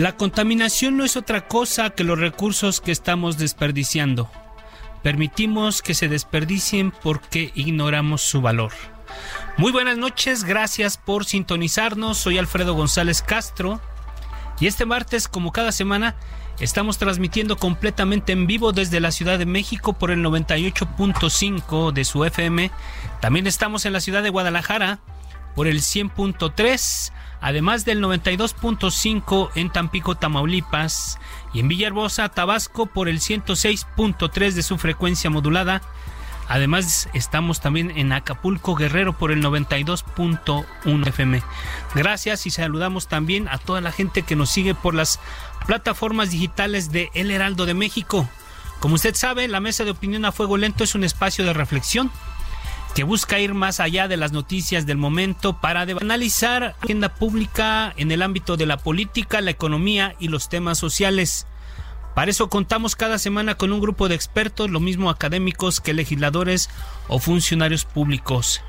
La contaminación no es otra cosa que los recursos que estamos desperdiciando. Permitimos que se desperdicien porque ignoramos su valor. Muy buenas noches, gracias por sintonizarnos. Soy Alfredo González Castro y este martes, como cada semana, estamos transmitiendo completamente en vivo desde la Ciudad de México por el 98.5 de su FM. También estamos en la ciudad de Guadalajara por el 100.3 además del 92.5 en Tampico, Tamaulipas, y en Villahermosa, Tabasco, por el 106.3 de su frecuencia modulada. Además, estamos también en Acapulco, Guerrero, por el 92.1 FM. Gracias y saludamos también a toda la gente que nos sigue por las plataformas digitales de El Heraldo de México. Como usted sabe, la mesa de opinión a fuego lento es un espacio de reflexión que busca ir más allá de las noticias del momento para analizar la agenda pública en el ámbito de la política, la economía y los temas sociales. Para eso contamos cada semana con un grupo de expertos, lo mismo académicos que legisladores o funcionarios públicos.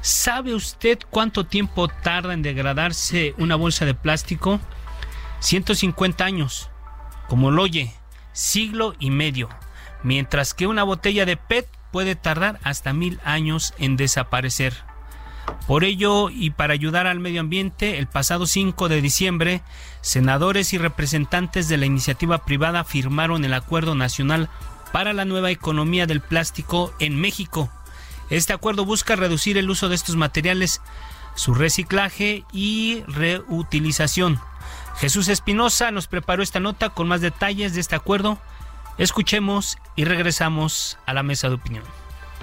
¿Sabe usted cuánto tiempo tarda en degradarse una bolsa de plástico? 150 años, como lo oye, siglo y medio, mientras que una botella de PET puede tardar hasta mil años en desaparecer. Por ello, y para ayudar al medio ambiente, el pasado 5 de diciembre, senadores y representantes de la iniciativa privada firmaron el Acuerdo Nacional para la Nueva Economía del Plástico en México. Este acuerdo busca reducir el uso de estos materiales, su reciclaje y reutilización. Jesús Espinosa nos preparó esta nota con más detalles de este acuerdo Escuchemos y regresamos a la mesa de opinión.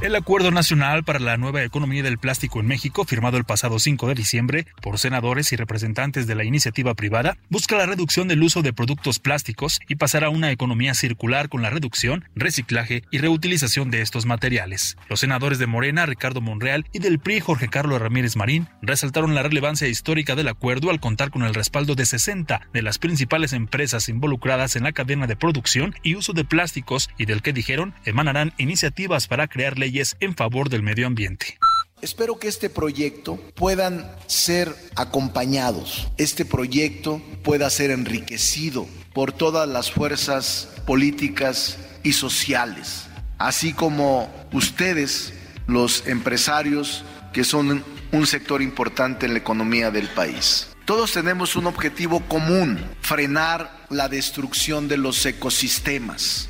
El Acuerdo Nacional para la Nueva Economía del Plástico en México, firmado el pasado 5 de diciembre por senadores y representantes de la iniciativa privada, busca la reducción del uso de productos plásticos y pasar a una economía circular con la reducción, reciclaje y reutilización de estos materiales. Los senadores de Morena, Ricardo Monreal, y del PRI, Jorge Carlos Ramírez Marín, resaltaron la relevancia histórica del acuerdo al contar con el respaldo de 60 de las principales empresas involucradas en la cadena de producción y uso de plásticos y del que dijeron emanarán iniciativas para crear leyes en favor del medio ambiente. Espero que este proyecto puedan ser acompañados, este proyecto pueda ser enriquecido por todas las fuerzas políticas y sociales, así como ustedes, los empresarios, que son un sector importante en la economía del país. Todos tenemos un objetivo común, frenar la destrucción de los ecosistemas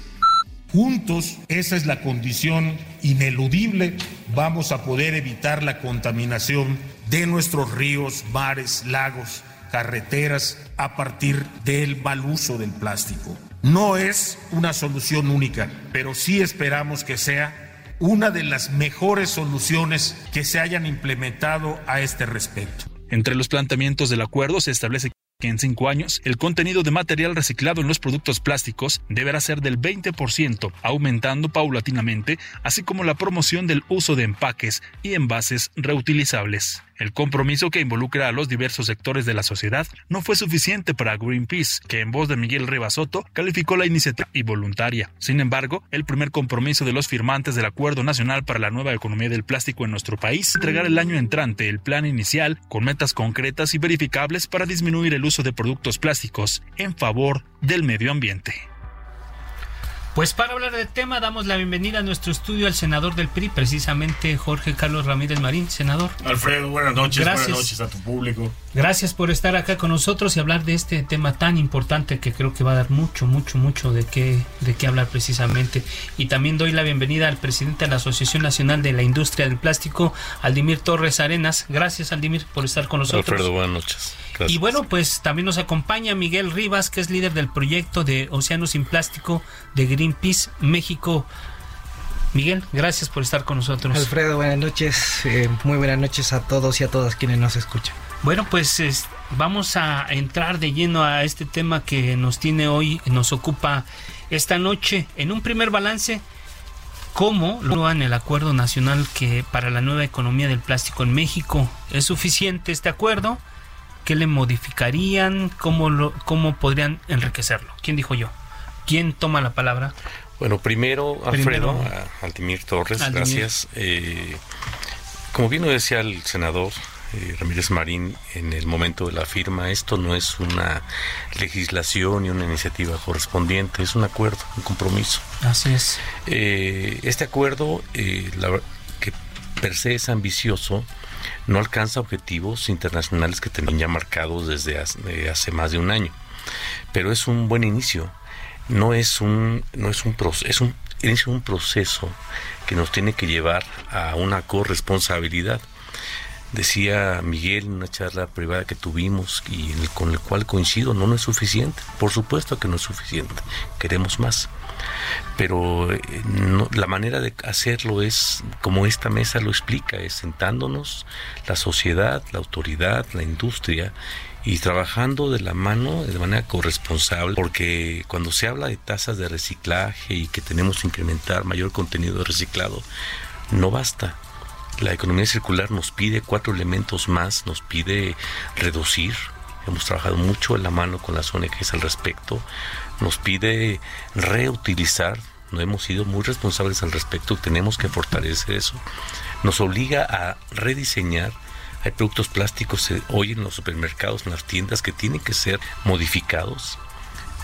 Juntos, esa es la condición ineludible, vamos a poder evitar la contaminación de nuestros ríos, mares, lagos, carreteras a partir del mal uso del plástico. No es una solución única, pero sí esperamos que sea una de las mejores soluciones que se hayan implementado a este respecto. Entre los planteamientos del acuerdo se establece que en cinco años el contenido de material reciclado en los productos plásticos deberá ser del 20%, aumentando paulatinamente, así como la promoción del uso de empaques y envases reutilizables. El compromiso que involucra a los diversos sectores de la sociedad no fue suficiente para Greenpeace, que en voz de Miguel Rebasoto calificó la iniciativa y voluntaria. Sin embargo, el primer compromiso de los firmantes del Acuerdo Nacional para la Nueva Economía del Plástico en nuestro país entregar el año entrante el plan inicial con metas concretas y verificables para disminuir el uso de productos plásticos en favor del medio ambiente. Pues para hablar del tema damos la bienvenida a nuestro estudio al senador del PRI, precisamente Jorge Carlos Ramírez Marín, senador. Alfredo, buenas noches, Gracias. buenas noches a tu público. Gracias por estar acá con nosotros y hablar de este tema tan importante que creo que va a dar mucho, mucho, mucho de qué, de qué hablar precisamente. Y también doy la bienvenida al presidente de la Asociación Nacional de la Industria del Plástico, Aldimir Torres Arenas. Gracias, Aldimir, por estar con nosotros. Alfredo, buenas noches. Y bueno, pues también nos acompaña Miguel Rivas, que es líder del proyecto de Océano sin Plástico de Greenpeace México. Miguel, gracias por estar con nosotros. Alfredo, buenas noches. Eh, muy buenas noches a todos y a todas quienes nos escuchan. Bueno, pues vamos a entrar de lleno a este tema que nos tiene hoy, nos ocupa esta noche. En un primer balance, ¿cómo lo en el acuerdo nacional que para la nueva economía del plástico en México? ¿Es suficiente este acuerdo? ¿Qué le modificarían? ¿Cómo, lo, cómo podrían enriquecerlo? ¿Quién dijo yo? ¿Quién toma la palabra? Bueno, primero, Alfredo, Altimir Torres, gracias. Eh, como bien lo decía el senador eh, Ramírez Marín en el momento de la firma, esto no es una legislación y una iniciativa correspondiente, es un acuerdo, un compromiso. Así es. Eh, este acuerdo, que per se es ambicioso, no alcanza objetivos internacionales que tenían ya marcados desde hace, más de un año. Pero es un buen inicio. No es un, no es un proceso, es un un proceso que nos tiene que llevar a una corresponsabilidad. Decía Miguel en una charla privada que tuvimos y con el cual coincido, no, no es suficiente. Por supuesto que no es suficiente. Queremos más pero eh, la manera de hacerlo es como esta mesa lo explica, es sentándonos la sociedad, la autoridad, la industria y trabajando de la mano de manera corresponsable, porque cuando se habla de tasas de reciclaje y que tenemos que incrementar mayor contenido reciclado, no basta. La economía circular nos pide cuatro elementos más, nos pide reducir, hemos trabajado mucho en la mano con las ONGs al respecto, nos pide reutilizar, no hemos sido muy responsables al respecto, tenemos que fortalecer eso, nos obliga a rediseñar. Hay productos plásticos eh, hoy en los supermercados, en las tiendas, que tienen que ser modificados.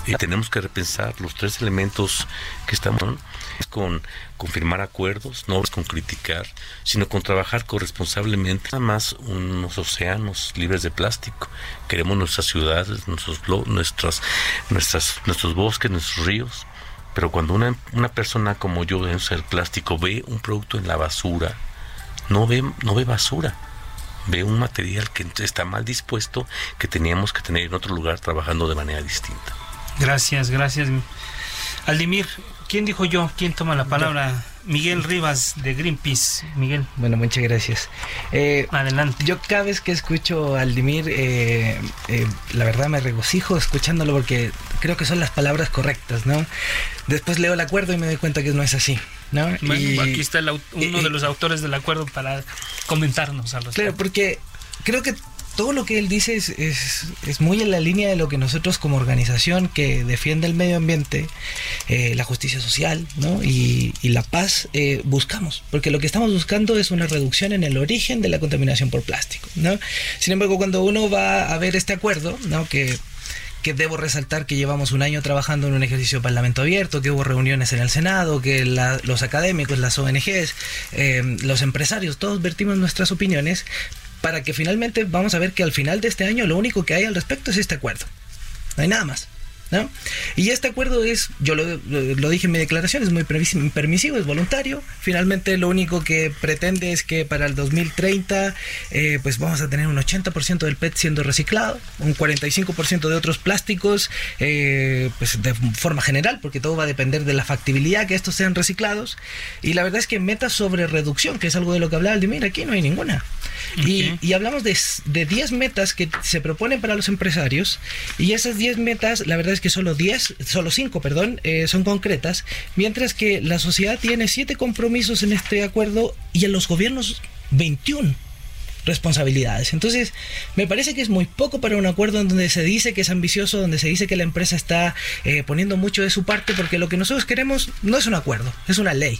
Y tenemos que repensar los tres elementos que estamos con confirmar acuerdos, no es con criticar, sino con trabajar corresponsablemente. Nada más unos océanos libres de plástico. Queremos nuestras ciudades, nuestros, nuestras, nuestros bosques, nuestros ríos. Pero cuando una, una persona como yo, en el plástico, ve un producto en la basura, no ve, no ve basura, ve un material que está mal dispuesto, que teníamos que tener en otro lugar trabajando de manera distinta. Gracias, gracias. Aldimir, ¿Quién dijo yo? ¿Quién toma la palabra? Miguel Rivas de Greenpeace. Miguel. Bueno, muchas gracias. Eh, Adelante. Yo cada vez que escucho a Aldimir, eh, eh, la verdad me regocijo escuchándolo porque creo que son las palabras correctas, ¿no? Después leo el acuerdo y me doy cuenta que no es así, ¿no? Bueno, aquí está uno de los autores del acuerdo para comentarnos a los. Claro, porque creo que todo lo que él dice es, es, muy en la línea de lo que nosotros como organización que defiende el medio ambiente, eh, la justicia social ¿no? y, la paz eh, buscamos. Porque lo que estamos buscando es una reducción en el origen de la contaminación por plástico. ¿no? Sin embargo, cuando uno va a ver este acuerdo, ¿no? que que debo resaltar que llevamos un año trabajando en un ejercicio de parlamento abierto, que hubo reuniones en el Senado, que los académicos, las ONGs, eh, los empresarios, todos vertimos nuestras opiniones, para que finalmente vamos a ver que al final de este año lo único que hay al respecto es este acuerdo. No hay nada más. ¿No? Y este acuerdo es, yo lo, dije en mi declaración, es muy permisivo, es voluntario. Finalmente lo único que pretende es que para el 2030 eh, pues vamos a tener un 80% del PET siendo reciclado, un 45% de otros plásticos, eh, pues de forma general, porque todo va a depender de la factibilidad que estos sean reciclados. Y la verdad es que metas sobre reducción, que es algo de lo que hablaba Aldimir, aquí no hay ninguna. Y, hablamos de, de 10 metas que se proponen para los empresarios y esas 10 metas, la verdad es que solo 10, solo 5, perdón, eh, son concretas, mientras que la sociedad tiene 7 compromisos en este acuerdo y en los gobiernos 21 responsabilidades. Entonces, me parece que es muy poco para un acuerdo en donde se dice que es ambicioso, donde se dice que la empresa está eh, poniendo mucho de su parte, porque lo que nosotros queremos no es un acuerdo, es una ley.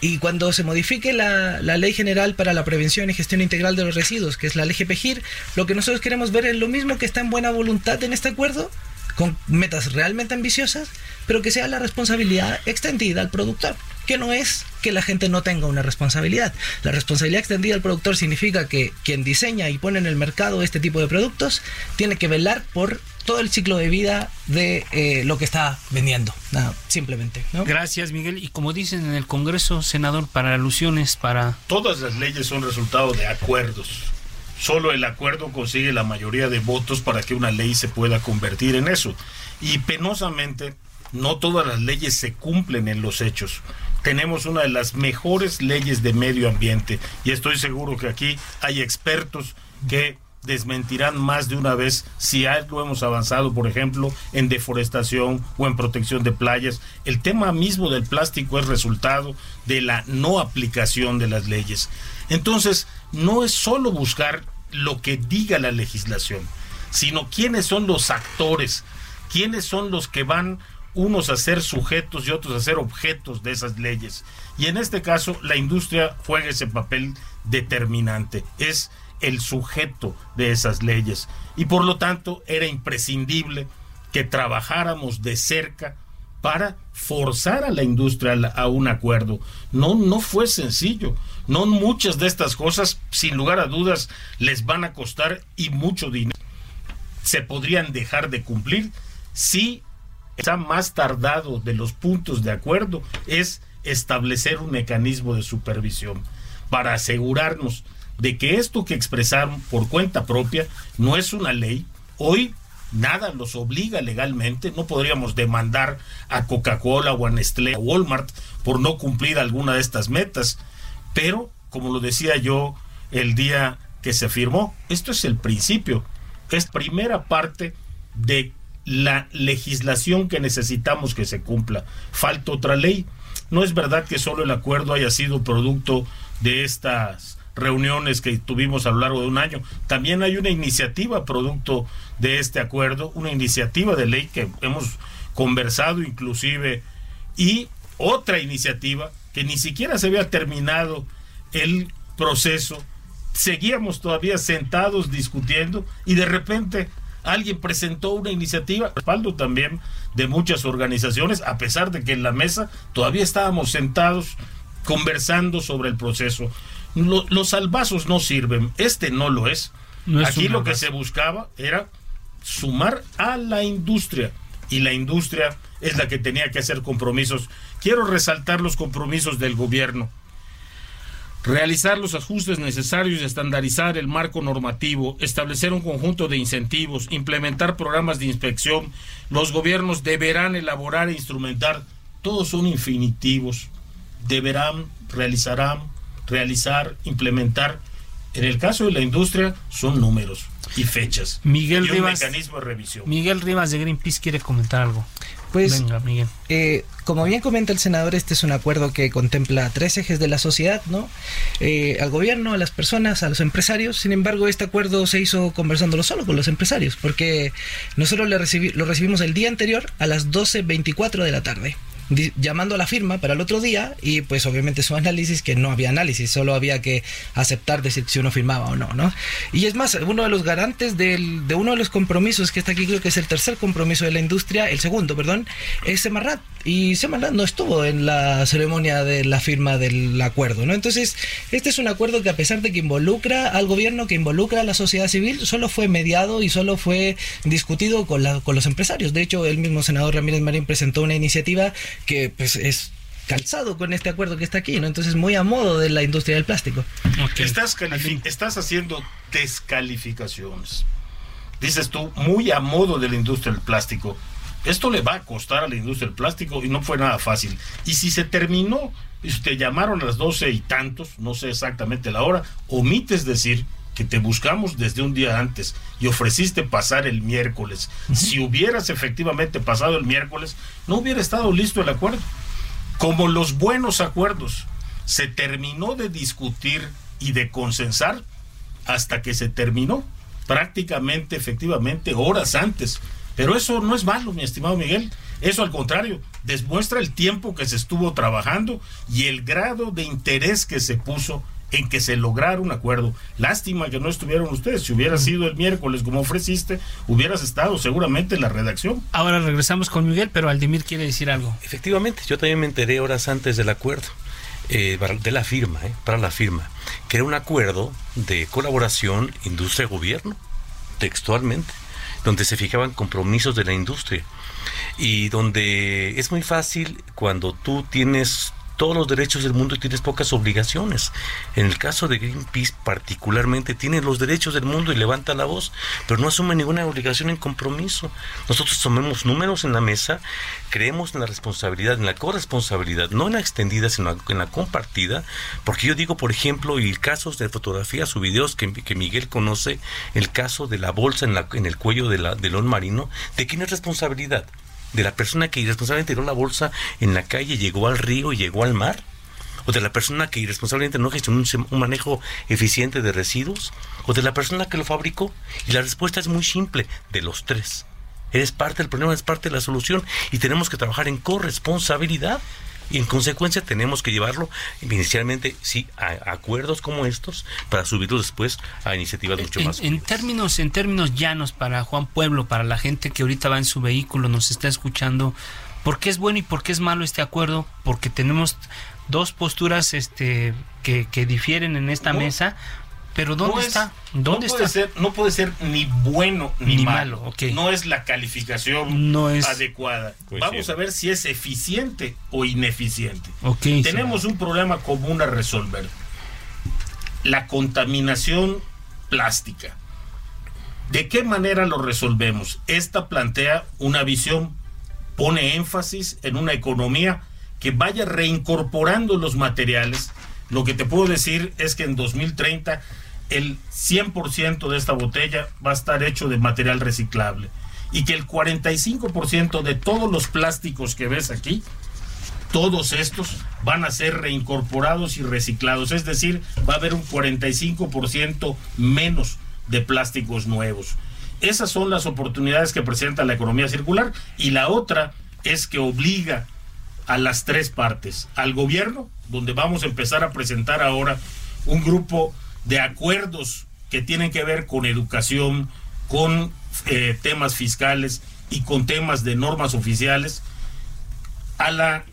Y cuando se modifique la, Ley General para la Prevención y Gestión Integral de los Residuos, que es la ley GPGIR, lo que nosotros queremos ver es lo mismo que está en buena voluntad en este acuerdo, con metas realmente ambiciosas, pero que sea la responsabilidad extendida al productor, que no es que la gente no tenga una responsabilidad. La responsabilidad extendida al productor significa que quien diseña y pone en el mercado este tipo de productos tiene que velar por todo el ciclo de vida de eh, lo que está vendiendo, simplemente. Gracias, Miguel. Y como dicen en el Congreso, senador, para alusiones, para... Todas las leyes son resultado de acuerdos. Solo el acuerdo consigue la mayoría de votos para que una ley se pueda convertir en eso. Y penosamente, no todas las leyes se cumplen en los hechos. Tenemos una de las mejores leyes de medio ambiente y estoy seguro que aquí hay expertos que desmentirán más de una vez si algo hemos avanzado, por ejemplo, en deforestación o en protección de playas. El tema mismo del plástico es resultado de la no aplicación de las leyes. Entonces, no es solo buscar lo que diga la legislación, sino quiénes son los actores, quiénes son los que van unos a ser sujetos y otros a ser objetos de esas leyes. Y en este caso, la industria juega ese papel determinante. Es el sujeto de esas leyes. Y por lo tanto era imprescindible que trabajáramos de cerca para forzar a la industria a un acuerdo. No, no fue sencillo. No muchas de estas cosas, sin lugar a dudas, les van a costar y mucho dinero. Se podrían dejar de cumplir si está más tardado de los puntos de acuerdo es establecer un mecanismo de supervisión para asegurarnos de que esto que expresaron por cuenta propia no es una ley. Hoy nada los obliga legalmente, no podríamos demandar a Coca-Cola o a Nestlé o Walmart por no cumplir alguna de estas metas, pero como lo decía yo el día que se firmó, esto es el principio, es primera parte de la legislación que necesitamos que se cumpla. Falta otra ley. No es verdad que solo el acuerdo haya sido producto de estas reuniones que tuvimos a lo largo de un año. También hay una iniciativa producto de este acuerdo, una iniciativa de ley que hemos conversado inclusive y otra iniciativa que ni siquiera se había terminado el proceso. Seguíamos todavía sentados discutiendo y de repente alguien presentó una iniciativa, respaldo también de muchas organizaciones, a pesar de que en la mesa todavía estábamos sentados conversando sobre el proceso los salvazos no sirven, este no lo es. Aquí lo que se buscaba era sumar a la industria y la industria es la que tenía que hacer compromisos. Quiero resaltar los compromisos del gobierno. Realizar los ajustes necesarios y estandarizar el marco normativo, establecer un conjunto de incentivos, implementar programas de inspección. Los gobiernos deberán elaborar e instrumentar, todos son infinitivos. Deberán, realizarán, realizar, implementar. En el caso de la industria son números y fechas. Miguel y un Rivas, mecanismo de revisión. Miguel Rivas de Greenpeace quiere comentar algo. Pues, Venga, Miguel. Eh, como bien comenta el senador, este es un acuerdo que contempla tres ejes de la sociedad, ¿no? Eh, al gobierno, a las personas, a los empresarios. Sin embargo, este acuerdo se hizo conversándolo solo con los empresarios, porque nosotros lo recibimos el día anterior a las 12.24 de la tarde llamando a la firma para el otro día y pues obviamente su análisis que no había análisis, solo había que aceptar decir si uno firmaba o no, ¿no? Y es más, uno de los garantes del, de uno de los compromisos que está aquí, creo que es el tercer compromiso de la industria, el segundo, perdón, es Semarrat. Y Semarrat no estuvo en la ceremonia de la firma del acuerdo, ¿no? Entonces, este es un acuerdo que a pesar de que involucra al gobierno, que involucra a la sociedad civil, solo fue mediado y solo fue discutido con, la, con los empresarios. De hecho, el mismo senador Ramírez Marín presentó una iniciativa que pues es calzado con este acuerdo que está aquí, ¿no? Entonces muy a modo de la industria del plástico. Estás, estás haciendo descalificaciones. Dices tú, muy a modo de la industria del plástico. Esto le va a costar a la industria del plástico y no fue nada fácil. Y si se terminó, y te llamaron a las doce y tantos, no sé exactamente la hora, omites decir que te buscamos desde un día antes y ofreciste pasar el miércoles. Si hubieras efectivamente pasado el miércoles, no hubiera estado listo el acuerdo. Como los buenos acuerdos, se terminó de discutir y de consensar hasta que se terminó, prácticamente, efectivamente, horas antes. Pero eso no es malo, mi estimado Miguel. Eso al contrario, demuestra el tiempo que se estuvo trabajando y el grado de interés que se puso en que se lograra un acuerdo. Lástima que no estuvieron ustedes. Si hubiera sido el miércoles como ofreciste, hubieras estado seguramente en la redacción. Ahora regresamos con Miguel, pero Aldimir quiere decir algo. Efectivamente, yo también me enteré horas antes del acuerdo. Eh, de la firma, eh, para la firma, que era un acuerdo de colaboración industria-gobierno, textualmente, donde se fijaban compromisos de la industria. Y donde es muy fácil cuando tú tienes todos los derechos del mundo y tienes pocas obligaciones. En el caso de Greenpeace particularmente tiene los derechos del mundo y levanta la voz, pero no asume ninguna obligación en compromiso. Nosotros tomemos números en la mesa, creemos en la responsabilidad, en la corresponsabilidad, no en la extendida, sino en la compartida, porque yo digo, por ejemplo, y casos de fotografías o videos que, Miguel conoce, el caso de la bolsa en, la, en el cuello de la, del marino, ¿de quién es responsabilidad? De la persona que irresponsablemente tiró la bolsa en la calle, llegó al río y llegó al mar, o de la persona que irresponsablemente no gestionó un, manejo eficiente de residuos, o de la persona que lo fabricó. Y la respuesta es muy simple, de los tres. Eres parte del problema, eres parte de la solución y tenemos que trabajar en corresponsabilidad y en consecuencia tenemos que llevarlo inicialmente, sí, a, acuerdos como estos para subirlo después a iniciativas mucho más. En términos, en términos llanos para Juan Pueblo, para la gente que ahorita va en su vehículo, nos está escuchando, ¿por qué es bueno y por qué es malo este acuerdo? Porque tenemos dos posturas este que, que difieren en esta mesa pero ¿dónde está? ¿Dónde no está? Puede ser, no puede ser ni bueno ni, malo. No es la calificación adecuada. Vamos a ver si es eficiente o ineficiente. Tenemos un problema común a resolver. La contaminación plástica. ¿De qué manera lo resolvemos? Esta plantea una visión, pone énfasis en una economía que vaya reincorporando los materiales. Lo que te puedo decir es que en 2030 el 100% de esta botella va a estar hecho de material reciclable y que el 45% de todos los plásticos que ves aquí, todos estos van a ser reincorporados y reciclados, es decir, va a haber un 45% menos de plásticos nuevos. Esas son las oportunidades que presenta la economía circular y la otra es que obliga a las tres partes, al gobierno, donde vamos a empezar a presentar ahora un grupo de acuerdos que tienen que ver con educación, con eh, temas fiscales y con temas de normas oficiales, a la,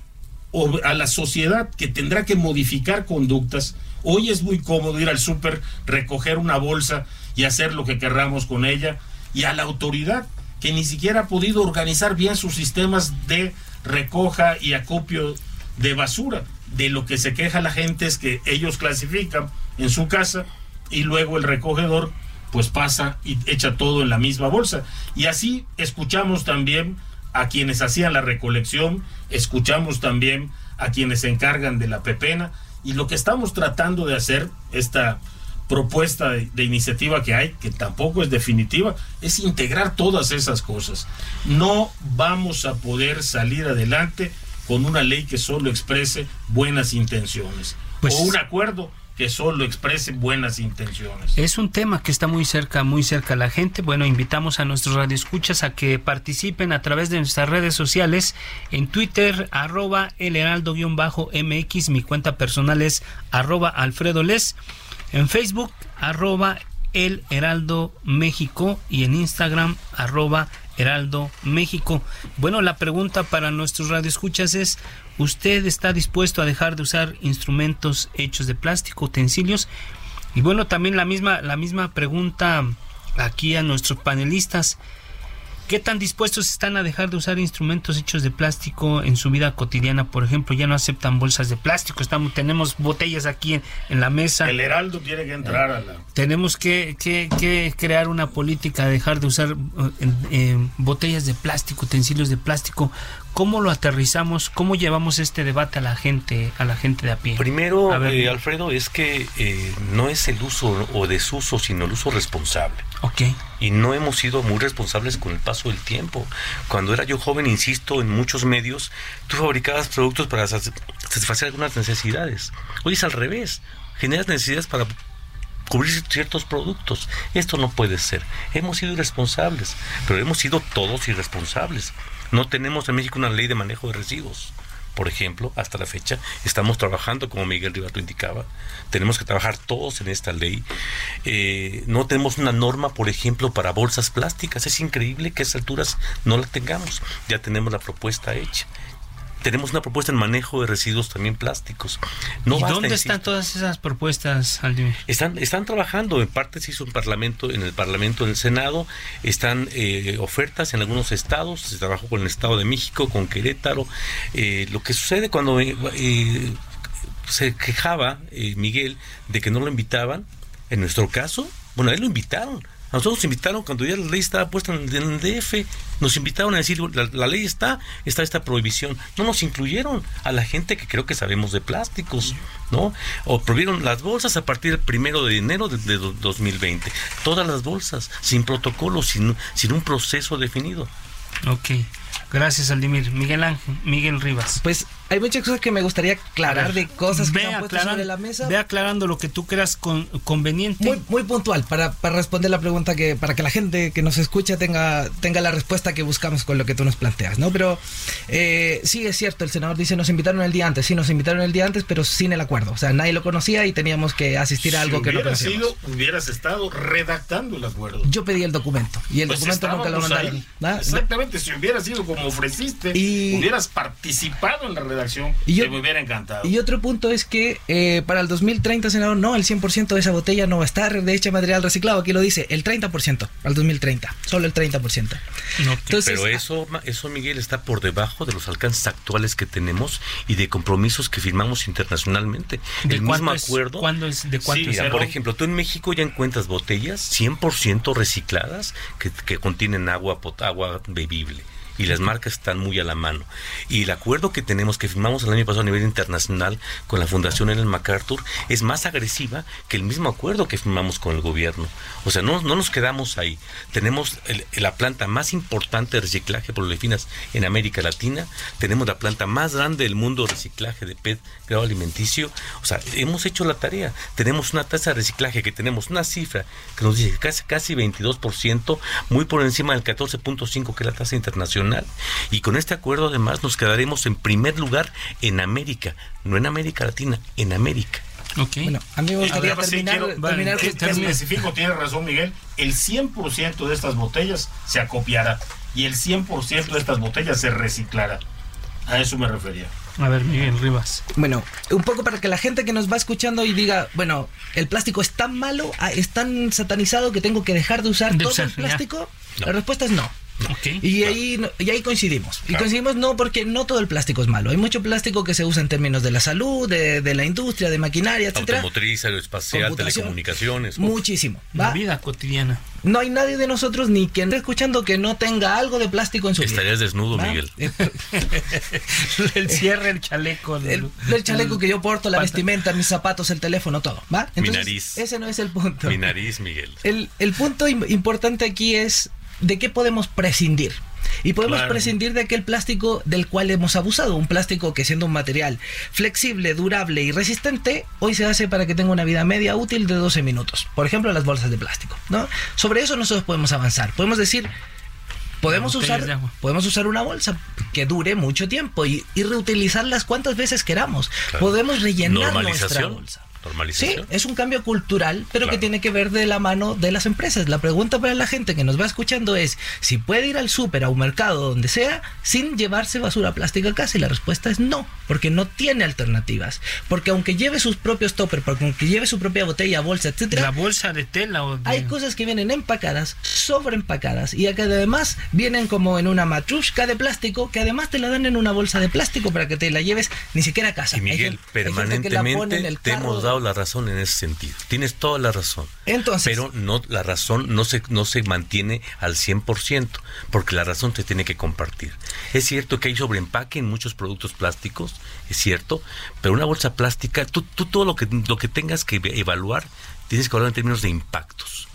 a la sociedad que tendrá que modificar conductas. Hoy es muy cómodo ir al súper, recoger una bolsa y hacer lo que querramos con ella, y a la autoridad que ni siquiera ha podido organizar bien sus sistemas de recoja y acopio de basura. De lo que se queja la gente es que ellos clasifican en su casa y luego el recogedor pues pasa y echa todo en la misma bolsa. Y así escuchamos también a quienes hacían la recolección, escuchamos también a quienes se encargan de la pepena y lo que estamos tratando de hacer, esta propuesta de, de, iniciativa que hay, que tampoco es definitiva, es integrar todas esas cosas. No vamos a poder salir adelante con una ley que solo exprese buenas intenciones pues, o un acuerdo que solo exprese buenas intenciones. Es un tema que está muy cerca, muy cerca a la gente. Bueno, invitamos a nuestros radioescuchas a que participen a través de nuestras redes sociales en Twitter, arroba el heraldo-mx, mi cuenta personal es arroba alfredo les, en Facebook, arroba el heraldo México y en Instagram, arroba Heraldo México. Bueno, la pregunta para nuestros radioescuchas es, ¿usted está dispuesto a dejar de usar instrumentos hechos de plástico, utensilios? Y bueno, también la misma, la misma pregunta aquí a nuestros panelistas. ¿Qué tan dispuestos están a dejar de usar instrumentos hechos de plástico en su vida cotidiana? Por ejemplo, ya no aceptan bolsas de plástico, estamos, tenemos botellas aquí en, la mesa. El Heraldo tiene que entrar a la... Tenemos que, que, crear una política de dejar de usar eh, botellas de plástico, utensilios de plástico. ¿Cómo lo aterrizamos? ¿Cómo llevamos este debate a la gente, a la gente de a pie? Primero, eh, Alfredo, es que eh, no es el uso o desuso, sino el uso responsable. Ok. Y no hemos sido muy responsables con el paso del tiempo. Cuando era yo joven, insisto, en muchos medios, tú fabricabas productos para satisfacer algunas necesidades. Hoy es al revés. Generas necesidades para cubrir ciertos productos. Esto no puede ser. Hemos sido irresponsables, pero hemos sido todos irresponsables. No tenemos en México una ley de manejo de residuos. por ejemplo, hasta la fecha, estamos trabajando, como Miguel Rivato indicaba, tenemos que trabajar todos en esta ley. Eh, no tenemos una norma, por ejemplo, para bolsas plásticas. Es increíble que a estas alturas no la tengamos. Ya tenemos la propuesta hecha tenemos una propuesta en manejo de residuos también plásticos. No ¿Y dónde están todas esas propuestas, Aldimir? Están, están trabajando, en parte se hizo un parlamento, en el Parlamento, en el Senado, están eh, ofertas en algunos estados, se trabajó con el Estado de México, con Querétaro. Eh, lo que sucede cuando eh, se quejaba Miguel de que no lo invitaban, en nuestro caso, bueno, a él lo invitaron nosotros nos invitaron cuando ya la ley estaba puesta en el DF, nos invitaron a decir, la, ley está, está esta prohibición. No nos incluyeron a la gente que creo que sabemos de plásticos, ¿no? O prohibieron las bolsas a partir del primero de enero de, de 2020. Todas las bolsas, sin protocolo, sin, sin un proceso definido. Ok. Gracias, Aldimir. Miguel Ángel, Miguel Rivas. Pues hay muchas cosas que me gustaría aclarar de cosas que se han puesto sobre la mesa. Ve aclarando lo que tú creas conveniente. Muy, muy puntual, para, para, responder la pregunta que, para que la gente que nos escucha tenga, tenga la respuesta que buscamos con lo que tú nos planteas, ¿no? Pero eh, sí es cierto, el senador dice nos invitaron el día antes, sí nos invitaron el día antes, pero sin el acuerdo. O sea, nadie lo conocía y teníamos que asistir a algo que no conocíamos. Sido, hubieras estado redactando el acuerdo. Yo pedí el documento y el pues documento nunca lo mandaron. Exactamente, si hubiera sido como ofreciste, y... hubieras participado en la redacción redacción, y me hubiera encantado. Y otro punto es que eh, para el 2030, senador, no, el 100% de esa botella no va a estar de hecha material reciclado. Aquí lo dice, el 30% al 2030, solo el 30%. Pero eso, eso, Miguel, está por debajo de los alcances actuales que tenemos y de compromisos que firmamos internacionalmente. el mismo acuerdo. ¿Cuándo es? ¿De cuánto Por ejemplo, tú en México ya encuentras botellas 100% recicladas que, que contienen agua, agua bebible y las marcas están muy a la mano. Y el acuerdo que tenemos, que firmamos el año pasado a nivel internacional con la Fundación Ellen MacArthur, es más agresiva que el mismo acuerdo que firmamos con el gobierno. O sea, no, no nos quedamos ahí. Tenemos la planta más importante de reciclaje por lefinas en América Latina, tenemos la planta más grande del mundo de reciclaje de PET grado alimenticio. O sea, hemos hecho la tarea. Tenemos una tasa de reciclaje que tenemos una cifra que nos dice casi, casi 22%, muy por encima del 14.5% que es la tasa internacional y con este acuerdo además nos quedaremos en primer lugar en América, no en América Latina, en América. Okay. Bueno, a mí me gustaría terminar, terminar específico, tiene razón Miguel, el 100% de estas botellas se acopiará y el 100% de estas botellas se reciclará. A eso me refería. A ver, Miguel Rivas. Bueno, un poco para que la gente que nos va escuchando y diga, bueno, el plástico es tan malo, ah, es tan satanizado que tengo que dejar de usar todo el plástico. La respuesta es no y, ahí, y ahí coincidimos. Y coincidimos no porque no todo el plástico es malo. Hay mucho plástico que se usa en términos de la salud, de, la industria, de maquinaria, etcétera. Automotriz, aeroespacial, telecomunicaciones. Muchísimo. La vida cotidiana. No hay nadie de nosotros ni quien esté escuchando que no tenga algo de plástico en su Estarías desnudo, Miguel. el cierre, el chaleco. El, chaleco que yo porto, la vestimenta, mis zapatos, el teléfono, todo. ¿va? Mi nariz. Ese no es el punto. Mi nariz, Miguel. El, el punto importante aquí es de qué podemos prescindir. Y podemos prescindir de aquel plástico del cual hemos abusado, un plástico que siendo un material flexible, durable y resistente, hoy se hace para que tenga una vida media útil de 12 minutos. Por ejemplo, las bolsas de plástico, ¿no? Sobre eso nosotros podemos avanzar. Podemos decir, podemos usar, podemos usar una bolsa que dure mucho tiempo y, reutilizarlas cuantas veces queramos. Podemos rellenar nuestra bolsa. Sí, es un cambio cultural, pero que tiene que ver de la mano de las empresas. La pregunta para la gente que nos va escuchando es si puede ir al súper, a un mercado, donde sea, sin llevarse basura plástica a casa. Y la respuesta es no, porque no tiene alternativas. Porque aunque lleve sus propios toppers, porque aunque lleve su propia botella, bolsa, etcétera. La bolsa de tela o Hay cosas que vienen empacadas, sobreempacadas, y que además vienen como en una matrushka de plástico, que además te la dan en una bolsa de plástico para que te la lleves ni siquiera a casa. Y Miguel, permanentemente te hemos dado la razón en ese sentido. Tienes toda la razón. Entonces, pero no la razón no se no se mantiene al 100%, porque la razón te tiene que compartir. Es cierto que hay sobreempaque en muchos productos plásticos, es cierto, pero una bolsa plástica, tú, tú todo lo que lo que tengas que evaluar, tienes que hablar en términos de impactos.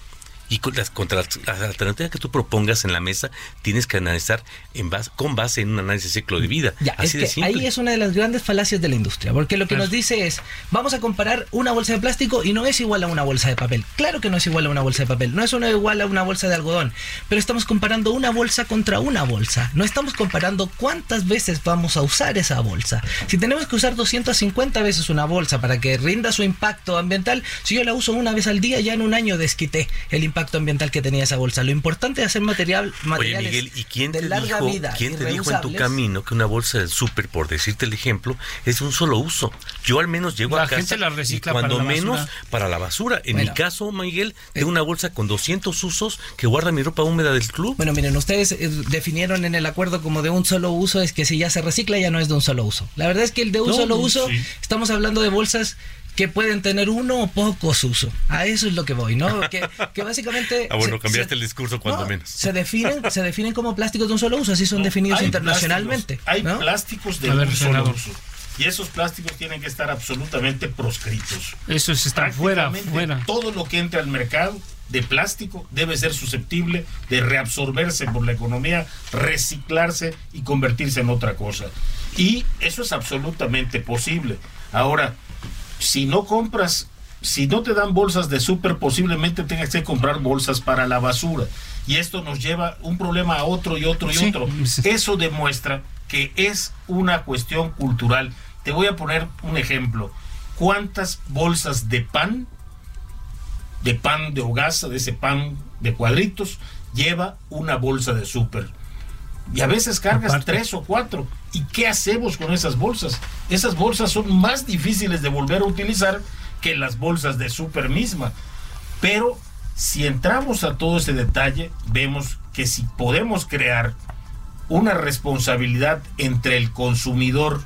Y con las, contra las, alternativas que tú propongas en la mesa, tienes que analizar en base, con base en un análisis de ciclo de vida. Ya, Así es que ahí es una de las grandes falacias de la industria, porque lo que nos dice es, vamos a comparar una bolsa de plástico y no es igual a una bolsa de papel. Claro que no es igual a una bolsa de papel, no es una igual a una bolsa de algodón, pero estamos comparando una bolsa contra una bolsa. No estamos comparando cuántas veces vamos a usar esa bolsa. Si tenemos que usar 250 veces una bolsa para que rinda su impacto ambiental, si yo la uso una vez al día, ya en un año desquité el impacto ambiental que tenía esa bolsa. Lo importante es hacer material, materiales Oye, Miguel, ¿y quién de larga dijo, vida. ¿Quién te dijo en tu camino que una bolsa del súper, por decirte el ejemplo, es un solo uso? Yo al menos llego a casa la recicla cuando menos para la basura. En mi caso, Miguel, tengo una bolsa con 200 usos que guarda mi ropa húmeda del club. Bueno, miren, ustedes eh, definieron en el acuerdo como de un solo uso, es que si ya se recicla ya no es de un solo uso. La verdad es que el de un solo uso, estamos hablando de bolsas que pueden tener uno o pocos usos. A eso es lo que voy, ¿no? Que, básicamente... ah, bueno, cambiaste el discurso cuando menos. Se definen, se definen como plásticos de un solo uso, así son definidos internacionalmente. hay plásticos de un solo uso. Y esos plásticos tienen que estar absolutamente proscritos. Eso está fuera, fuera. Todo lo que entre al mercado de plástico debe ser susceptible de reabsorberse por la economía, reciclarse y convertirse en otra cosa. Y eso es absolutamente posible. Ahora, si no compras, si no te dan bolsas de súper, posiblemente tengas que comprar bolsas para la basura. Y esto nos lleva un problema a otro y otro y otro. Eso demuestra que es una cuestión cultural. Te voy a poner un ejemplo. ¿Cuántas bolsas de pan, de pan de hogaza, de ese pan de cuadritos, lleva una bolsa de súper? Y a veces cargas tres o cuatro. ¿Y qué hacemos con esas bolsas? Esas bolsas son más difíciles de volver a utilizar que las bolsas de súper misma. Pero si entramos a todo ese detalle, vemos que si podemos crear una responsabilidad entre el consumidor,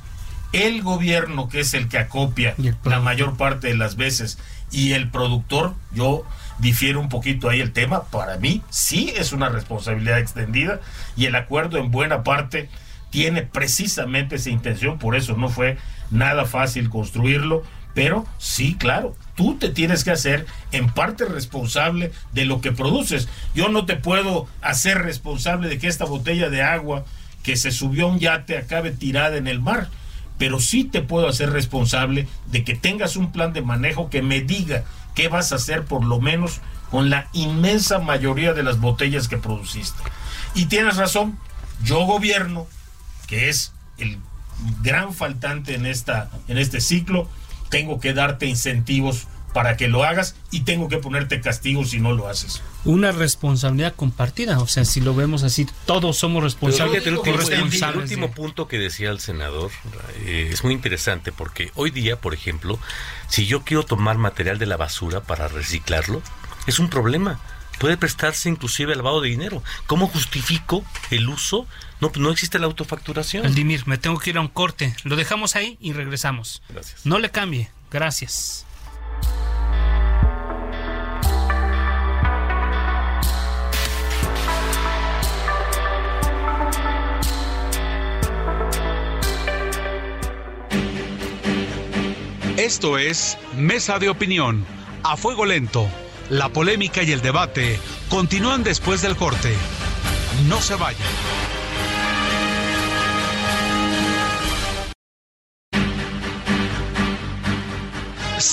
el gobierno, que es el que acopia la mayor parte de las veces, y el productor, yo difiere un poquito ahí el tema. Para mí sí es una responsabilidad extendida y el acuerdo en buena parte tiene precisamente esa intención, por eso no fue nada fácil construirlo, pero sí, claro, tú te tienes que hacer en parte responsable de lo que produces. Yo no te puedo hacer responsable de que esta botella de agua que se subió a un yate acabe tirada en el mar, pero sí te puedo hacer responsable de que tengas un plan de manejo que me diga qué vas a hacer por lo menos con la inmensa mayoría de las botellas que produciste. Y tienes razón, yo gobierno, que es el gran faltante en, esta, en este ciclo, tengo que darte incentivos para que lo hagas y tengo que ponerte castigos si no lo haces. Una responsabilidad compartida, o sea, si lo vemos así, todos somos responsables. El último, punto que decía el senador eh, es muy interesante porque hoy día, por ejemplo, si yo quiero tomar material de la basura para reciclarlo, es un problema. Puede prestarse inclusive al lavado de dinero. ¿Cómo justifico el uso? No, no existe la autofacturación. Dimir, me tengo que ir a un corte. Lo dejamos ahí y regresamos. Gracias. No le cambie. Gracias. Esto es Mesa de Opinión, a fuego lento. La polémica y el debate continúan después del corte. No se vayan.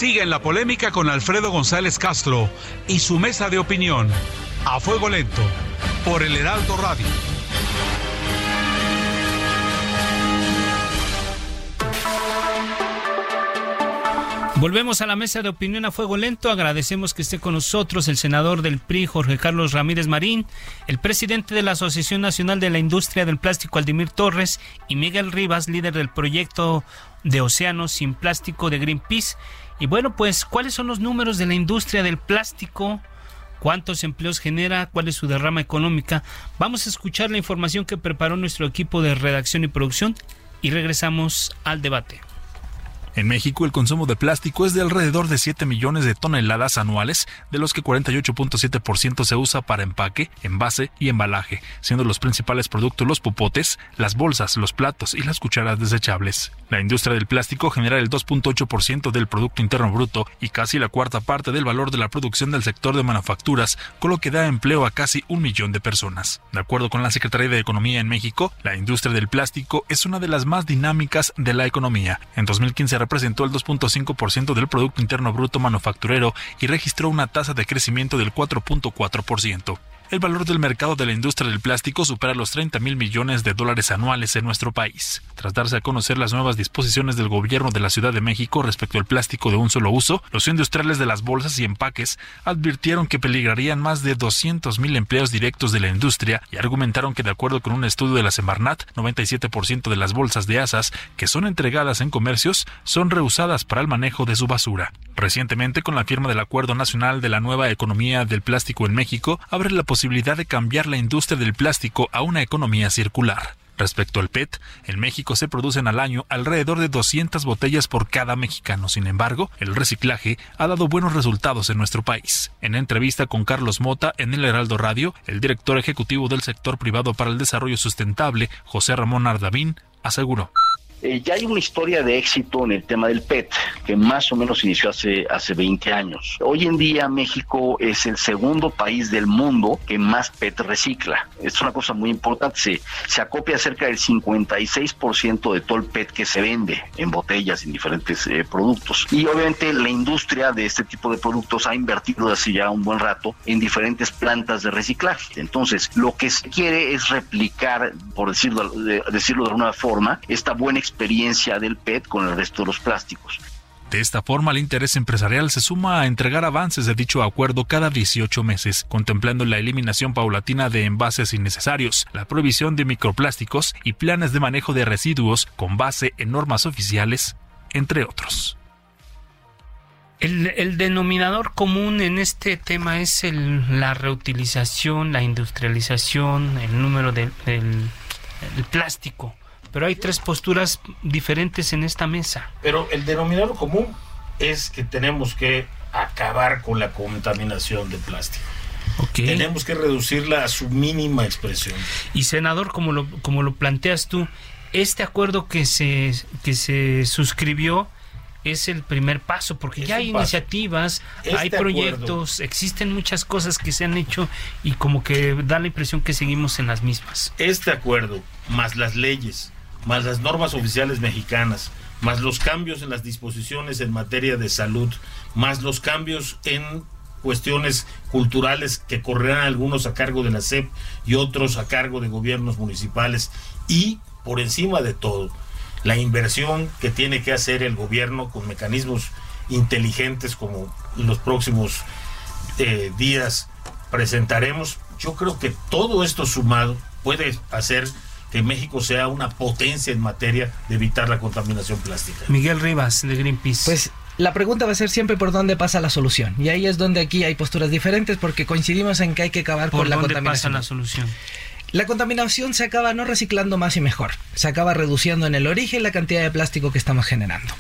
Sigue en la polémica con Alfredo González Castro y su mesa de opinión, a fuego lento, por el Heraldo Radio. Volvemos a la mesa de opinión a fuego lento. Agradecemos que esté con nosotros el senador del PRI, Jorge Carlos Ramírez Marín, el presidente de la Asociación Nacional de la Industria del Plástico, Aldimir Torres, y Miguel Rivas, líder del proyecto de Océanos sin Plástico de Greenpeace. Y bueno, pues, ¿cuáles son los números de la industria del plástico? ¿Cuántos empleos genera? ¿Cuál es su derrama económica? Vamos a escuchar la información que preparó nuestro equipo de redacción y producción y regresamos al debate. En México, el consumo de plástico es de alrededor de 7 millones de toneladas anuales, de los que 48.7% se usa para empaque, envase y embalaje, siendo los principales productos los popotes, las bolsas, los platos y las cucharas desechables. La industria del plástico genera el 2.8% del Producto Interno Bruto y casi la cuarta parte del valor de la producción del sector de manufacturas, con lo que da empleo a casi un millón de personas. De acuerdo con la Secretaría de Economía en México, la industria del plástico es una de las más dinámicas de la economía. En 2015 representó el 2.5% del Producto Interno Bruto manufacturero y registró una tasa de crecimiento del 4.4% el valor del mercado de la industria del plástico supera los 30 mil millones de dólares anuales en nuestro país. Tras darse a conocer las nuevas disposiciones del gobierno de la Ciudad de México respecto al plástico de un solo uso, los industriales de las bolsas y empaques advirtieron que peligrarían más de 200 mil empleos directos de la industria y argumentaron que de acuerdo con un estudio de la Semarnat, 97% de las bolsas de asas que son entregadas en comercios son reusadas para el manejo de su basura. Recientemente, con la firma del Acuerdo Nacional de la Nueva Economía del Plástico en México, abre la posibilidad de cambiar la industria del plástico a una economía circular. Respecto al PET, en México se producen al año alrededor de 200 botellas por cada mexicano. Sin embargo, el reciclaje ha dado buenos resultados en nuestro país. En entrevista con Carlos Mota en el Heraldo Radio, el director ejecutivo del sector privado para el desarrollo sustentable, José Ramón Ardavín, aseguró. Eh, ya hay una historia de éxito en el tema del PET, que más o menos inició hace, hace 20 años. Hoy en día México es el segundo país del mundo que más PET recicla. Es una cosa muy importante. Se, se acopia cerca del 56% de todo el PET que se vende en botellas, en diferentes eh, productos. Y obviamente la industria de este tipo de productos ha invertido hace ya un buen rato en diferentes plantas de reciclaje. Entonces, lo que se quiere es replicar, por decirlo de, decirlo de alguna forma, esta buena experiencia experiencia del PET con el resto de los plásticos. De esta forma, el interés empresarial se suma a entregar avances de dicho acuerdo cada 18 meses, contemplando la eliminación paulatina de envases innecesarios, la prohibición de microplásticos y planes de manejo de residuos con base en normas oficiales, entre otros. El, denominador común en este tema es la reutilización, la industrialización, el número del plástico pero hay tres posturas diferentes en esta mesa. Pero el denominador común es que tenemos que acabar con la contaminación de plástico. Tenemos que reducirla a su mínima expresión. Y senador, como lo, como lo planteas tú, este acuerdo que se, que se suscribió es el primer paso, porque ya hay iniciativas, este hay proyectos, existen muchas cosas que se han hecho y como que da la impresión que seguimos en las mismas. Este acuerdo, más las leyes, más las normas oficiales mexicanas, más los cambios en las disposiciones en materia de salud, más los cambios en cuestiones culturales que correrán algunos a cargo de la SEP y otros a cargo de gobiernos municipales. Y por encima de todo la inversión que tiene que hacer el gobierno con mecanismos inteligentes como en los próximos eh, días presentaremos yo creo que todo esto sumado puede hacer que México sea una potencia en materia de evitar la contaminación plástica. Miguel Rivas, de Greenpeace. Pues la pregunta va a ser siempre por dónde pasa la solución. Y ahí es donde aquí hay posturas diferentes porque coincidimos en que hay que acabar con la contaminación. ¿Por dónde pasa la solución? La contaminación se acaba no reciclando más y mejor, se acaba reduciendo en el origen la cantidad de plástico que estamos generando.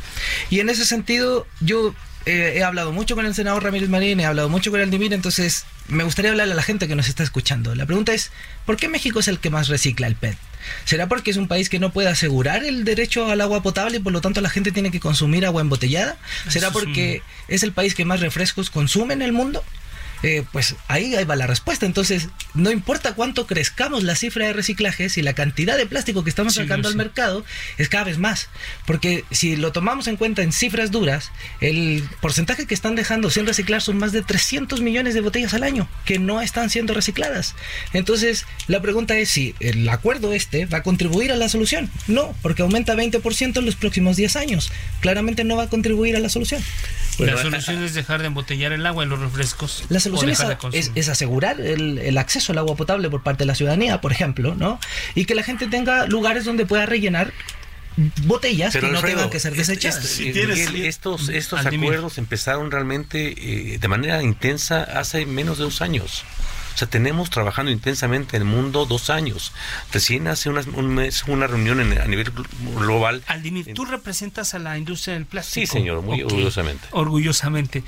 Y en ese sentido, yo eh, he hablado mucho con el senador Ramírez Marín, he hablado mucho con el Dimir, entonces me gustaría hablarle a la gente que nos está escuchando. La pregunta es, ¿por qué México es el que más recicla el PET? ¿Será porque es un país que no puede asegurar el derecho al agua potable y por lo tanto la gente tiene que consumir agua embotellada? ¿Será porque es el país que más refrescos consume en el mundo? Eh, pues ahí, va la respuesta. Entonces, no importa cuánto crezcamos la cifra de reciclaje, si la cantidad de plástico que estamos sacando al mercado es cada vez más. Porque si lo tomamos en cuenta en cifras duras, el porcentaje que están dejando sin reciclar son más de 300 millones de botellas al año que no están siendo recicladas. Entonces, la pregunta es si el acuerdo este va a contribuir a la solución. No, porque aumenta 20% en los próximos 10 años. Claramente no va a contribuir a la solución. La solución es dejar de embotellar el agua y los refrescos. La es, asegurar el, acceso al agua potable por parte de la ciudadanía, por ejemplo, ¿no? Y que la gente tenga lugares donde pueda rellenar botellas que no tengan que ser este, desechadas. Estos estos acuerdos empezaron realmente eh, de manera intensa hace menos de dos años. O sea, tenemos trabajando intensamente en el mundo dos años. Recién hace un mes una reunión a nivel global. Aldimir, tú representas a la industria del plástico. Sí, señor, muy orgullosamente. Orgullosamente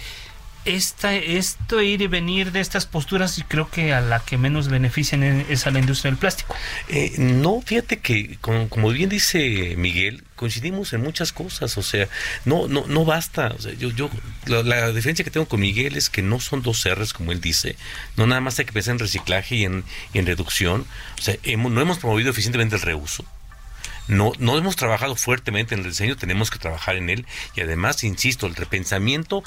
esta, esto ir y venir de estas posturas, y creo que a la que menos benefician es a la industria del plástico. Eh, no, fíjate que, como, bien dice Miguel, coincidimos en muchas cosas, o sea, no, no, no basta. yo, yo, la, diferencia que tengo con Miguel es que no son dos R's, como él dice, no nada más hay que pensar en reciclaje y en, en reducción, o sea, no hemos promovido eficientemente el reuso no, no hemos trabajado fuertemente en el diseño, tenemos que trabajar en él y además, insisto, el repensamiento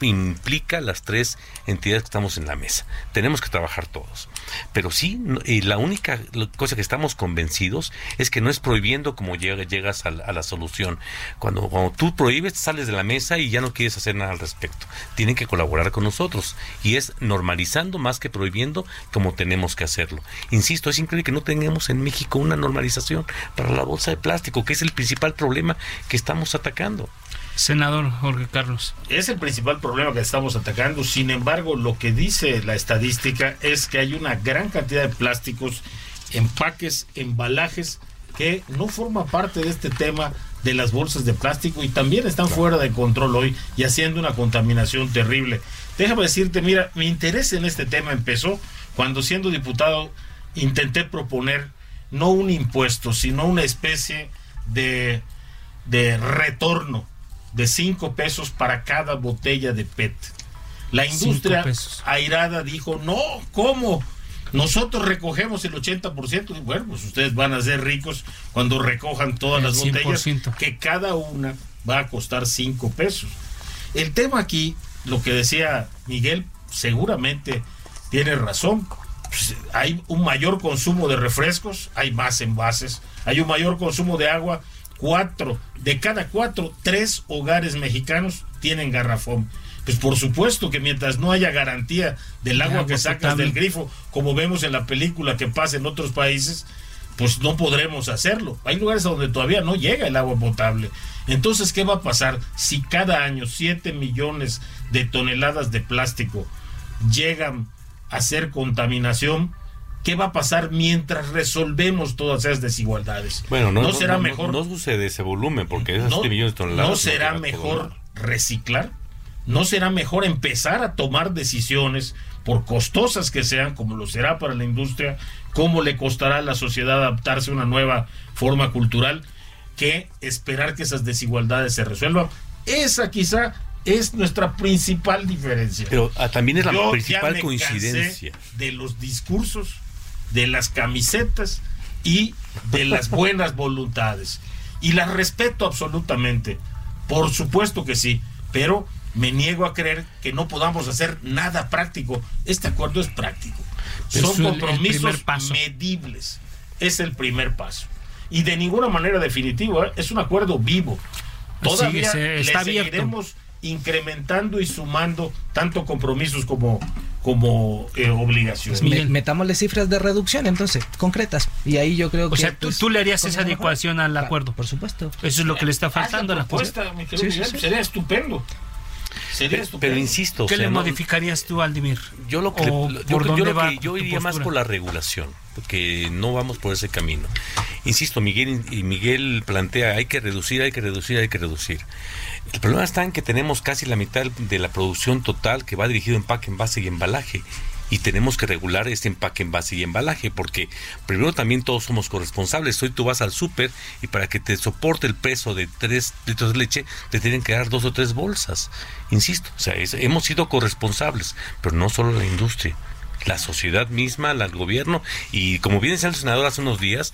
implica las tres entidades que estamos en la mesa. Tenemos que trabajar todos. Pero sí, y la única cosa que estamos convencidos es que no es prohibiendo como llegas a la, solución. Cuando, cuando tú prohíbes, sales de la mesa y ya no quieres hacer nada al respecto. Tienen que colaborar con nosotros y es normalizando más que prohibiendo como tenemos que hacerlo. Insisto, es increíble que no tengamos en México una normalización para la voz de plástico, que es el principal problema que estamos atacando. Senador Jorge Carlos. Es el principal problema que estamos atacando. Sin embargo, lo que dice la estadística es que hay una gran cantidad de plásticos, empaques, embalajes que no forma parte de este tema de las bolsas de plástico y también están fuera de control hoy y haciendo una contaminación terrible. Déjame decirte, mira, mi interés en este tema empezó cuando siendo diputado intenté proponer no un impuesto, sino una especie de, de retorno de 5 pesos para cada botella de PET. La industria airada dijo, no, ¿cómo? Nosotros recogemos el 80%. Bueno, pues ustedes van a ser ricos cuando recojan todas las botellas, que cada una va a costar 5 pesos. El tema aquí, lo que decía Miguel, seguramente tiene razón. Pues, hay un mayor consumo de refrescos, hay más envases, hay un mayor consumo de agua. Cuatro, de cada cuatro, tres hogares mexicanos tienen garrafón. Pues por supuesto que mientras no haya garantía del agua que sacas del grifo, como vemos en la película que pasa en otros países, pues no podremos hacerlo. Hay lugares donde todavía no llega el agua potable. Entonces, ¿qué va a pasar si cada año 7 millones de toneladas de plástico llegan hacer contaminación, ¿qué va a pasar mientras resolvemos todas esas desigualdades? Bueno, no, será mejor. No, sucede ese volumen porque esas no, millones de toneladas. ¿No será mejor reciclar? ¿No será mejor empezar a tomar decisiones, por costosas que sean, como lo será para la industria, cómo le costará a la sociedad adaptarse a una nueva forma cultural, que esperar que esas desigualdades se resuelvan? Esa quizá es nuestra principal diferencia. Pero ah, también es la principal coincidencia. De los discursos, de las camisetas y de las buenas voluntades. Y las respeto absolutamente. Por supuesto que sí. Pero me niego a creer que no podamos hacer nada práctico. Este acuerdo es práctico. Son compromisos medibles. Es el primer paso. Y de ninguna manera definitiva, ¿eh? es un acuerdo vivo. Todavía está le seguiremos incrementando y sumando tanto compromisos como como eh, obligaciones. metámosle cifras de reducción entonces, concretas. Y ahí yo creo que... O sea, tú, pues, le harías esa adecuación al acuerdo. Por supuesto. Eso es lo que le está faltando a la propuesta. Sería estupendo. Pero, insisto. ¿Qué le modificarías tú, Aldimir? Yo lo que, yo, iría más por la regulación, porque no vamos por ese camino. Insisto, Miguel, y Miguel plantea, hay que reducir, hay que reducir, hay que reducir. El problema está en que tenemos casi la mitad de la producción total que va dirigido a empaque, envase y embalaje. Y tenemos que regular este empaque, envase y embalaje, porque primero también todos somos corresponsables. Hoy tú vas al súper y para que te soporte el peso de tres litros de leche, te tienen que dar dos o tres bolsas. Insisto, o sea, hemos sido corresponsables, pero no solo la industria la sociedad misma, el gobierno, y como bien decía el senador hace unos días,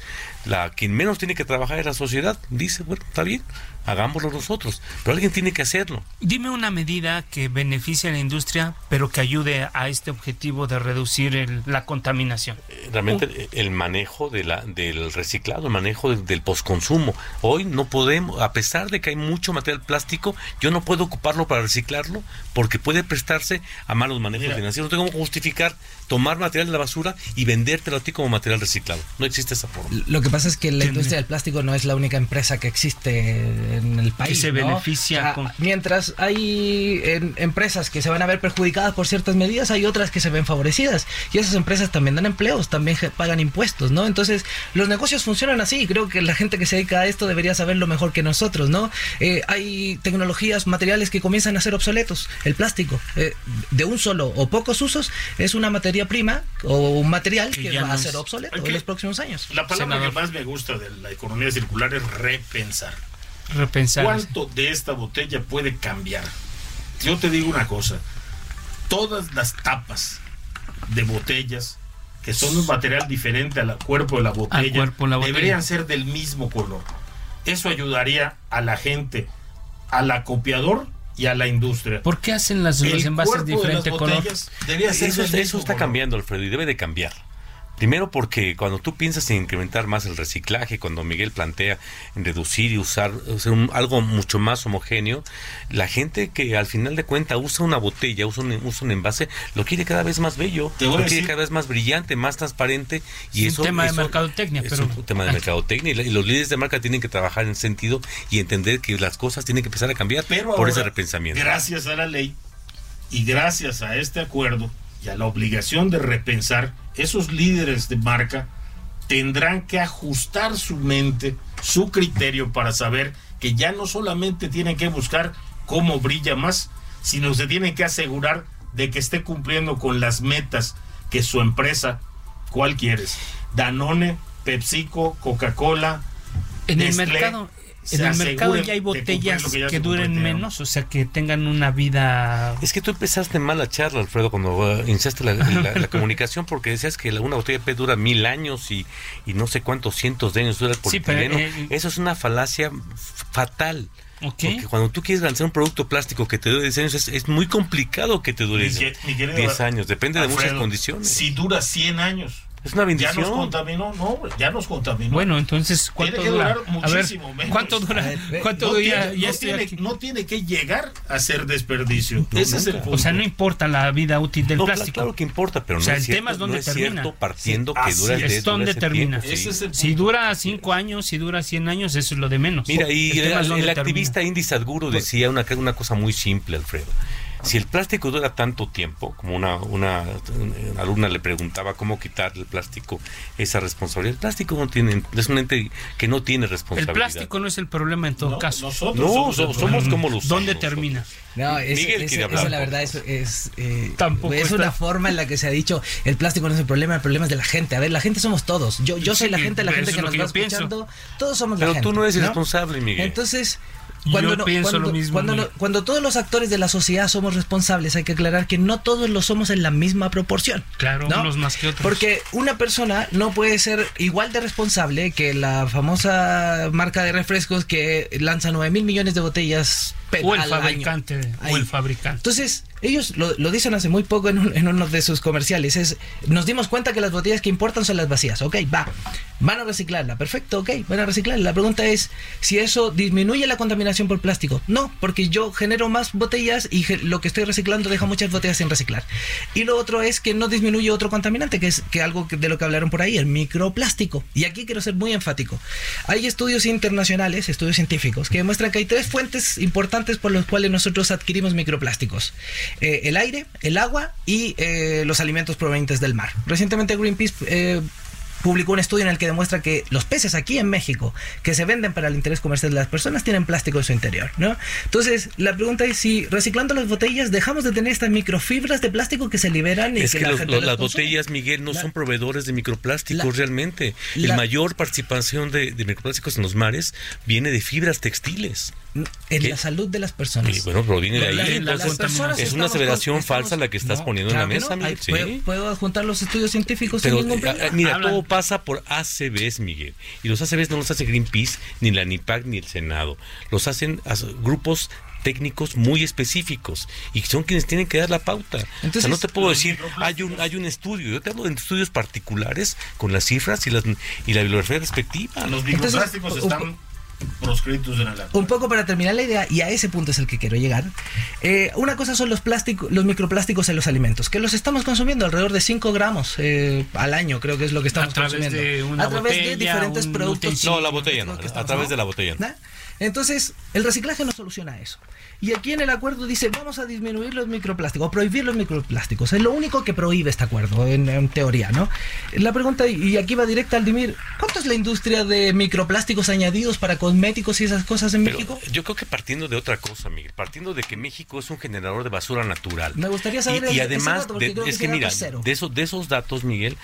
la quien menos tiene que trabajar es la sociedad. Dice, bueno, está bien, hagámoslo nosotros, pero alguien tiene que hacerlo. Dime una medida que beneficie a la industria, pero que ayude a este objetivo de reducir la contaminación. Eh, realmente el manejo de la, del reciclado, el manejo del, del posconsumo. Hoy no podemos, a pesar de que hay mucho material plástico, yo no puedo ocuparlo para reciclarlo porque puede prestarse a malos manejos financieros. No tengo que justificar tomar material de la basura y vendértelo a ti como material reciclado. No existe esa forma. Lo que pasa es que la industria del plástico no es la única empresa que existe en el país. Que se ¿no? beneficia O sea, con- Mientras hay en- empresas que se van a ver perjudicadas por ciertas medidas, hay otras que se ven favorecidas. Y esas empresas también dan empleos, también pagan impuestos, ¿no? Entonces, los negocios funcionan así. Creo que la gente que se dedica a esto debería saberlo mejor que nosotros, ¿no? Eh, hay tecnologías, materiales que comienzan a ser obsoletos. El plástico, eh, de un solo o pocos usos, es una materia prima o un material Que que, va no a ser obsoleto en los próximos años. La palabra más me gusta de la economía circular es repensar. repensar. ¿Cuánto de esta botella puede cambiar? Yo te digo una cosa, todas las tapas de botellas que son un material diferente al cuerpo de la botella, cuerpo de la botella. deberían ser del mismo color. Eso ayudaría a la gente, al acopiador y a la industria. ¿Por qué hacen las, los envases cuerpo de diferente color? debería ser Eso, eso está color. cambiando, Alfredo, y debe de cambiar. Primero porque cuando tú piensas en incrementar más el reciclaje, cuando Miguel plantea en reducir y usar, un- algo mucho más homogéneo, la gente que al final de cuentas usa una botella, usa un, usa un envase, lo quiere cada vez más bello, lo quiere decir- cada vez más brillante, más transparente. Y Es un eso, tema de mercadotecnia, es pero- un tema de mercadotecnia y los líderes de marca tienen que trabajar en ese sentido y entender que las cosas tienen que empezar a cambiar Pero por ahora, ese repensamiento. Gracias a la ley y gracias a este acuerdo y a la obligación de repensar, esos líderes de marca tendrán que ajustar su mente, su criterio para saber que ya no solamente tienen que buscar cómo brilla más, sino se tienen que asegurar de que esté cumpliendo con las metas que su empresa, ¿cuál quieres? Danone, PepsiCo, Coca-Cola, En el mercado, en el mercado ya hay botellas que ya que se duren menos, o sea, que tengan una vida Es que tú empezaste mal la charla, Alfredo, cuando uh, iniciaste la, la- la comunicación, porque decías que la- una botella de PET dura mil años y, y no sé cuántos cientos de años dura el Sí, pero, polietileno. eh, Eso es una falacia fatal. ¿Ok? Porque cuando tú quieres lanzar un producto plástico que te dure 10 años, es, es muy complicado que te dure Mi que- mi querido 10 años. Depende de muchas condiciones. Si dura 100 años. Es una Ya bendición. nos contaminó, no, ya nos contaminó. Bueno, entonces, ¿cuánto Tiene que dura? durar A ver, muchísimo menos. ¿cuánto dura? Ver, ¿Cuánto no, dura? tiene, Ya no tiene- no tiene que llegar a ser desperdicio. Ese es el punto. O sea, no importa la vida útil del No, plástico. claro que importa, pero O sea, no es el cierto, tema es dónde no es termina. cierto partiendo Sí, que dura es. de- Es dónde dura ese termina. tiempo, sí. Ese es el Si dura 5 años, si dura 100 años, eso es lo de menos. Mira, y El el, el activista Indy Sadhguru decía una, una cosa muy simple, Alfredo. Si el plástico dura tanto tiempo, como una, una, una alumna le preguntaba cómo quitar el plástico esa responsabilidad, el plástico no tiene, es un ente que no tiene El responsabilidad. plástico no es el problema en todo No, caso. Nosotros No, somos, so- el somos como los ¿Dónde termina? No, es, Miguel es- eso hablar. la verdad es, es, eh, Tampoco es está- una forma en la que se ha dicho el plástico no es el problema, el problema es de la gente. A ver, la gente somos todos. Yo, yo soy la gente, la gente que nos va pienso. escuchando, todos somos Pero la gente. tú no eres ¿no? irresponsable, Miguel. Entonces, Yo cuando, no- pienso cuando- lo mismo, cuando no- cuando todos los actores de la sociedad somos responsables, hay que aclarar que no todos lo somos en la misma proporción. Claro, ¿no? unos más que otros. Porque una persona no puede ser igual de responsable que la famosa marca de refrescos que lanza 9 mil millones de botellas PET o el al fabricante, o el fabricante. Entonces, ellos lo, lo dicen hace muy poco en, un- en uno de sus comerciales. Es, nos dimos cuenta que las botellas que importan son las vacías. Ok, va. Van a reciclarla. Perfecto, ok. Van a reciclarla. La pregunta es si eso disminuye la contaminación por plástico. No, porque yo genero más botellas y lo que estoy reciclando deja muchas botellas sin reciclar. Y lo otro es que no disminuye otro contaminante, que es que algo de lo que hablaron por ahí, el microplástico. Y aquí quiero ser muy enfático. Hay estudios internacionales, estudios científicos, que demuestran que hay tres fuentes importantes por las cuales nosotros adquirimos microplásticos. Eh, el aire, el agua y eh, los alimentos provenientes del mar. Recientemente Greenpeace... publicó un estudio en el que demuestra que los peces aquí en México que se venden para el interés comercial de las personas tienen plástico en su interior, ¿no? Entonces, la pregunta es si reciclando las botellas dejamos de tener estas microfibras de plástico que se liberan y Es que, que la los- gente los- las consume. botellas, Miguel, no La- son proveedores de microplásticos la- realmente. la- El mayor participación de, de microplásticos en los mares viene de fibras textiles. en ¿Qué? la salud de las personas. Y bueno, proviene de ahí. la- entonces, las personas es una aseveración falsa la que estás No, poniendo en la mesa, no. Miguel. sí. ¿puedo, puedo adjuntar los estudios científicos Pero, sin ningún eh, problema? eh, mira, Hablan. todo pasa por ACBs, Miguel. Y los ACBs no los hace Greenpeace, ni la NIPAC, ni el Senado. Los hacen grupos técnicos muy específicos y son quienes tienen que dar la pauta. o Entonces, sea, no te puedo decir, hay un, hay un estudio. Yo te hablo de estudios particulares con las cifras y, las, y la bibliografía respectiva. Los microplásticos están proscritos en el Un poco para terminar la idea, y a ese punto es el que quiero llegar. Eh, una cosa son los plásticos, los microplásticos en los alimentos, que los estamos consumiendo alrededor de 5 gramos eh, al año, creo que es lo que estamos a través consumiendo. De una a través botella, de diferentes un productos. No, la botella no, a través de la botella. ¿no? Entonces, el reciclaje no soluciona eso. Y aquí en el acuerdo dice, vamos a disminuir los microplásticos, o prohibir los microplásticos. Es lo único que prohíbe este acuerdo, en, en teoría, ¿no? La pregunta, y aquí va directa al Dimir, ¿cuánto es la industria de microplásticos añadidos para cosméticos y esas cosas en Pero México? yo creo que partiendo de otra cosa, Miguel, partiendo de que México es un generador de basura natural. Me gustaría saber Y, el- y ese además, dato, de- que es que mira, cero. de esos, de esos datos, Miguel,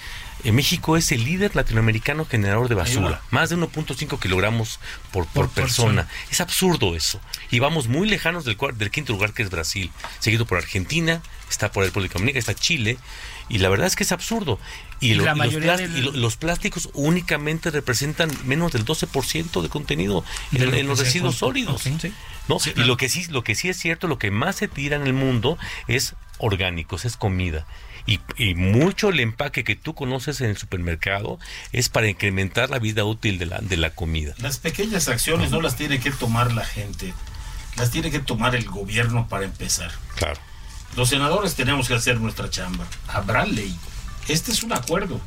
eh, México es el líder latinoamericano generador de basura. Más de 1.5 kilogramos por, por, Por persona. Es absurdo eso. Y vamos muy lejanos del, del quinto lugar que es Brasil, seguido por Argentina, está por el República Dominicana, está Chile. Y la verdad es que es absurdo. Y, Y lo- la y los, mayoría plás- del- y lo- los plásticos únicamente representan menos del 12% de contenido en, lo los residuos sólidos. Sí. ¿no? Sí, y lo que sí, lo que sí es cierto, lo que más se tira en el mundo es orgánicos, es comida. Y, y mucho el empaque que tú conoces en el supermercado es para incrementar la vida útil de la, de la comida. Las pequeñas acciones no las tiene que tomar la gente, las tiene que tomar el gobierno para empezar. Claro. Los senadores tenemos que hacer nuestra chamba. Habrá ley. Este es un acuerdo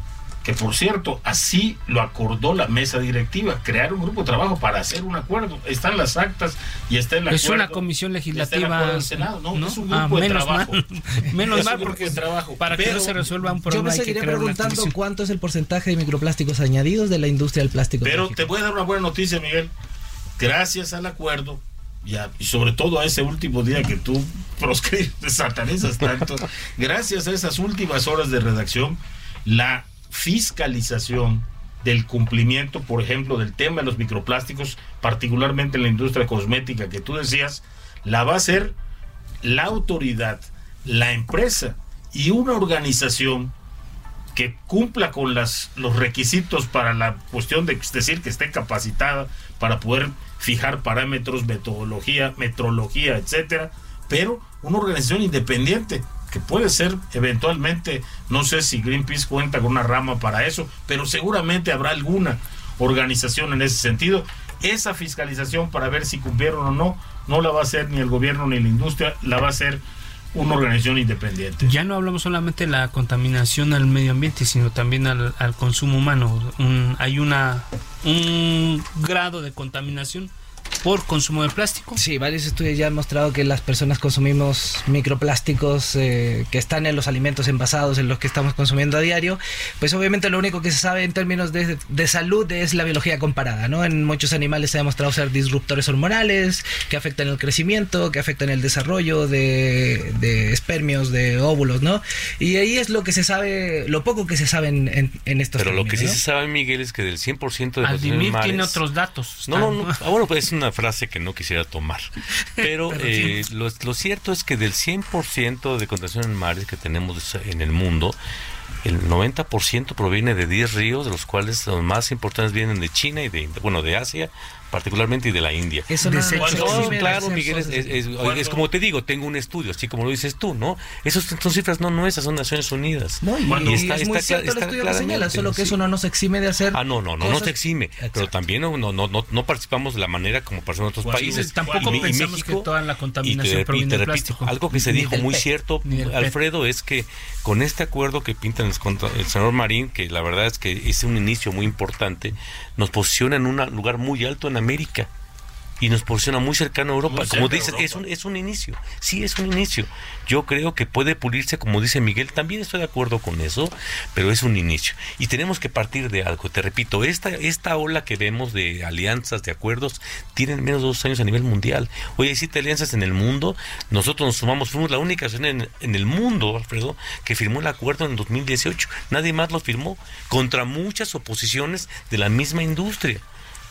que, por cierto, así lo acordó la mesa directiva, crear un grupo de trabajo para hacer un acuerdo. Están las actas y está el Es acuerdo. una comisión está el legislativa. del Senado. No, ¿no? es un Ah, grupo de menos trabajo. mal. menos Es mal porque de trabajo. para que no se resuelva un Yo problema me hay que seguiré preguntando cuánto es el porcentaje de microplásticos añadidos de la industria del plástico. en Pero te voy a dar una buena noticia, Miguel. Gracias al acuerdo, y sobre todo a ese último día que tú proscribes, satanizas tanto, gracias a esas últimas horas de redacción, la fiscalización del cumplimiento, por ejemplo, del tema de los microplásticos, particularmente en la industria cosmética que tú decías, la va a hacer la autoridad, la empresa y una organización que cumpla con las, los requisitos para la cuestión de decir que esté capacitada para poder fijar parámetros, metodología, metrología, etcétera, pero una organización independiente que puede ser eventualmente, no sé si Greenpeace cuenta con una rama para eso, pero seguramente habrá alguna organización en ese sentido. Esa fiscalización para ver si cumplieron o no, no la va a hacer ni el gobierno ni la industria, la va a hacer una organización independiente. Ya no hablamos solamente de la contaminación al medio ambiente, sino también al, al consumo humano. Hay una un grado de contaminación por consumo de plástico. Sí, varios estudios ya han mostrado que las personas consumimos microplásticos eh, que están en los alimentos envasados en los que estamos consumiendo a diario. Pues obviamente lo único que se sabe en términos de, de salud es la biología comparada, ¿no? En muchos animales se ha demostrado ser disruptores hormonales que afectan el crecimiento, que afectan el desarrollo de, de espermios, de óvulos, ¿no? Y ahí es lo que se sabe, lo poco que se sabe en, en, en estos Pero lo que sí términos, se sabe, Miguel, es que del 100% de Aldimir en tiene otros datos. No, no, no. Ah, bueno, pues es una frase que no quisiera tomar. Pero Pero eh, lo, lo cierto es que del 100% de contaminación en mares que tenemos en el mundo, el 90% proviene de 10 ríos, de los cuales los más importantes vienen de China y de, bueno, de Asia, particularmente y de la India. Eso no, no No, claro, Miguel, es, cosas. es- es- ¿Cuándo? es como te digo, tengo un estudio, así como lo dices tú, ¿no? Esos son cifras no nuestras, son Naciones Unidas. No, y, Cuando y está- es está muy cierto el está estudio que señala, solo que sí. eso no nos exime de hacer Ah, no, no, no, no cosas- se exime, pero también no, no, no, no participamos de la manera como en otros Cuando- países. Tampoco Y- y pensamos que toda la y contaminación te, y proviene te del repito, plástico. algo que se Ni dijo muy PET. cierto. Alfredo, es que con este acuerdo que pintan el, el senador Marín, que la verdad es que es un inicio muy importante, nos posiciona en un lugar muy alto en América y nos posiciona muy cercano a Europa. Muy como dices, es un, es un inicio, sí es un inicio. Yo creo que puede pulirse, como dice Miguel, también estoy de acuerdo con eso, pero es un inicio. Y tenemos que partir de algo. Te repito, esta, esta ola que vemos de alianzas, de acuerdos, tienen menos de dos años a nivel mundial. Hoy hay siete alianzas en el mundo. Nosotros nos sumamos, fuimos la única nación en, en el mundo, Alfredo, que firmó el acuerdo en 2018. Nadie más lo firmó, contra muchas oposiciones de la misma industria.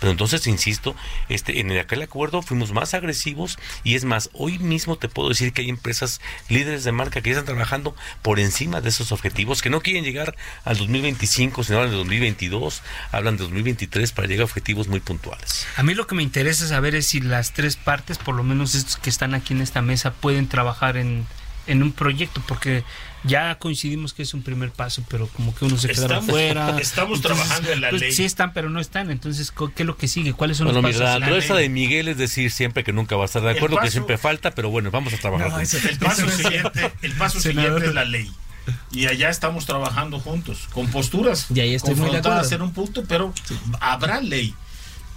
Pero entonces, insisto, este, en aquel acuerdo fuimos más agresivos y es más, hoy mismo te puedo decir que hay empresas líderes de marca que ya están trabajando por encima de esos objetivos, que no quieren llegar al 2025, sino al 2022, hablan de 2023 para llegar a objetivos muy puntuales. A mí lo que me interesa saber es si las tres partes, por lo menos estos que están aquí en esta mesa, pueden trabajar en, en un proyecto, porque ya coincidimos que es un primer paso, pero como que uno se queda Estamos- afuera. estamos trabajando en la pues, ley. Sí están, pero no están. Entonces, ¿co- ¿qué es lo que sigue? ¿Cuáles son Bueno, los mira, pasos? la ley. de Miguel es decir siempre que nunca va a estar de acuerdo, que siempre falta, pero bueno, vamos a trabajar. No, juntos. eso- El paso siguiente, el paso Senador. siguiente es la ley. Y allá estamos trabajando juntos, con posturas Y ahí estoy muy de confrontadas en un punto, pero habrá ley.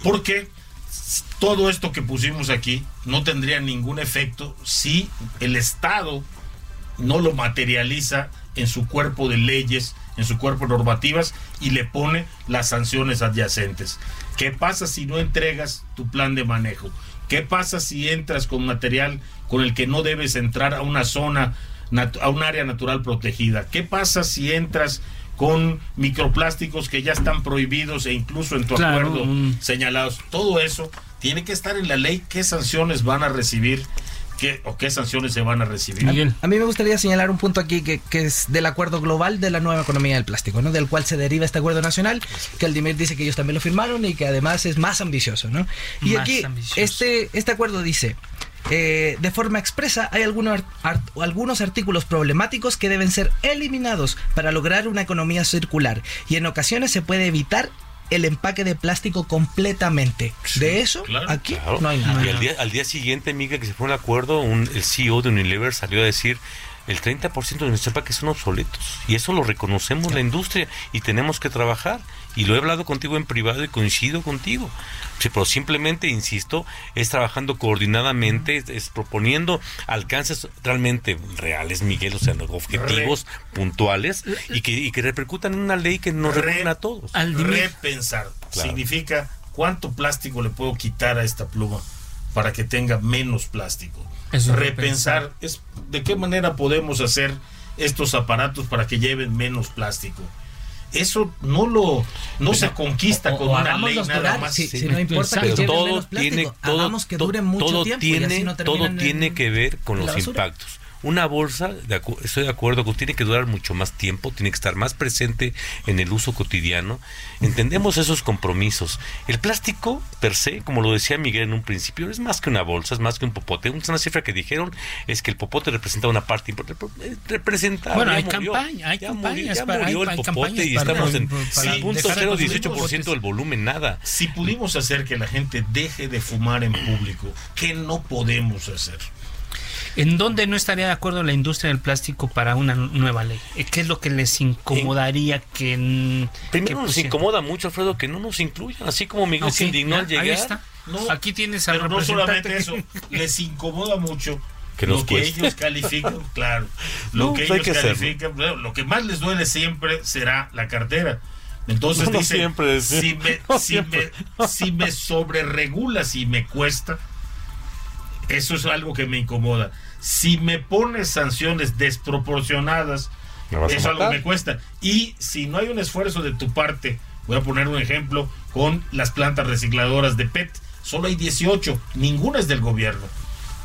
Porque todo esto que pusimos aquí no tendría ningún efecto si el Estado no lo materializa en su cuerpo de leyes, en su cuerpo de normativas y le pone las sanciones adyacentes. ¿Qué pasa si no entregas tu plan de manejo? ¿Qué pasa si entras con material con el que no debes entrar a una zona, a un área natural protegida? ¿Qué pasa si entras con microplásticos que ya están prohibidos e incluso en tu acuerdo señalados? Todo eso tiene que estar en la ley. ¿Qué sanciones van a recibir? ¿Qué, ¿O qué sanciones se van a recibir? Miguel. A mí me gustaría señalar un punto aquí que, que es del acuerdo global de la nueva economía del plástico, ¿no? Del cual se deriva este acuerdo nacional, que Aldimir dice que ellos también lo firmaron y que además es más ambicioso, ¿no? Y Más aquí ambicioso. este este acuerdo dice eh, de forma expresa, hay algunos, art- algunos artículos problemáticos que deben ser eliminados para lograr una economía circular y en ocasiones se puede evitar el empaque de plástico completamente. de eso, claro, aquí Claro. no hay nada. Y al día, al día siguiente, Miguel, que se fue un acuerdo, un, el CEO de Unilever salió a decir el 30% de nuestros empaques son obsoletos. Y eso lo reconocemos la industria y tenemos que trabajar. Y lo he hablado contigo en privado y coincido contigo. Sí, pero simplemente, insisto, es trabajando coordinadamente, es, es proponiendo alcances realmente reales, Miguel, o sea, objetivos puntuales y que, y que repercutan en una ley que nos Re- reúna a todos. Aldimir. Repensar Claro. significa cuánto plástico le puedo quitar a esta pluma para que tenga menos plástico. Eso repensar es de qué manera podemos hacer estos aparatos para que lleven menos plástico. Eso no lo no se conquista O- con o una ley nada durar, más. si, si Sí, no importa que todo menos plástico, tiene todo, hagamos que duren mucho todo tiempo tiene, y así no todo tiene en- que ver con los basura. impactos una bolsa de acu- estoy de acuerdo que tiene que durar mucho más tiempo tiene que estar más presente en el uso cotidiano. Entendemos esos compromisos. El plástico per se como lo decía Miguel en un principio es más que una bolsa es más que un popote. Una cifra que dijeron es que el popote representa una parte importante representa Bueno, ya hay murió. campaña- hay Ya campañas murió- ya para- hay- murió el hay popote y para- estamos en para sí, punto dejar de cero consumir 18% del volumen nada. Si pudimos hacer que la gente deje de fumar en público, ¿qué no podemos hacer? ¿En dónde no estaría de acuerdo la industria del plástico para una nu- nueva ley? Eh, ¿Qué es lo que les incomodaría que... Primero nos incomoda mucho, Alfredo, que no nos incluyan, así como Miguel Ok, se indignó al ahí llegar. está. No, Aquí tienes al Pero no solamente eso, les incomoda mucho Que lo que cueste. ellos califican, claro, lo No, que pues ellos que califican, bueno, lo que más les duele siempre será la cartera. Entonces No, no dice, siempre, sí. si me, No si siempre. me, si me sobreregula, si me cuesta, eso es algo que me incomoda. Si me pones sanciones desproporcionadas, eso algo me cuesta. Y si no hay un esfuerzo de tu parte, voy a poner un ejemplo con las plantas recicladoras de PET. Solo hay 18, ninguna es del gobierno.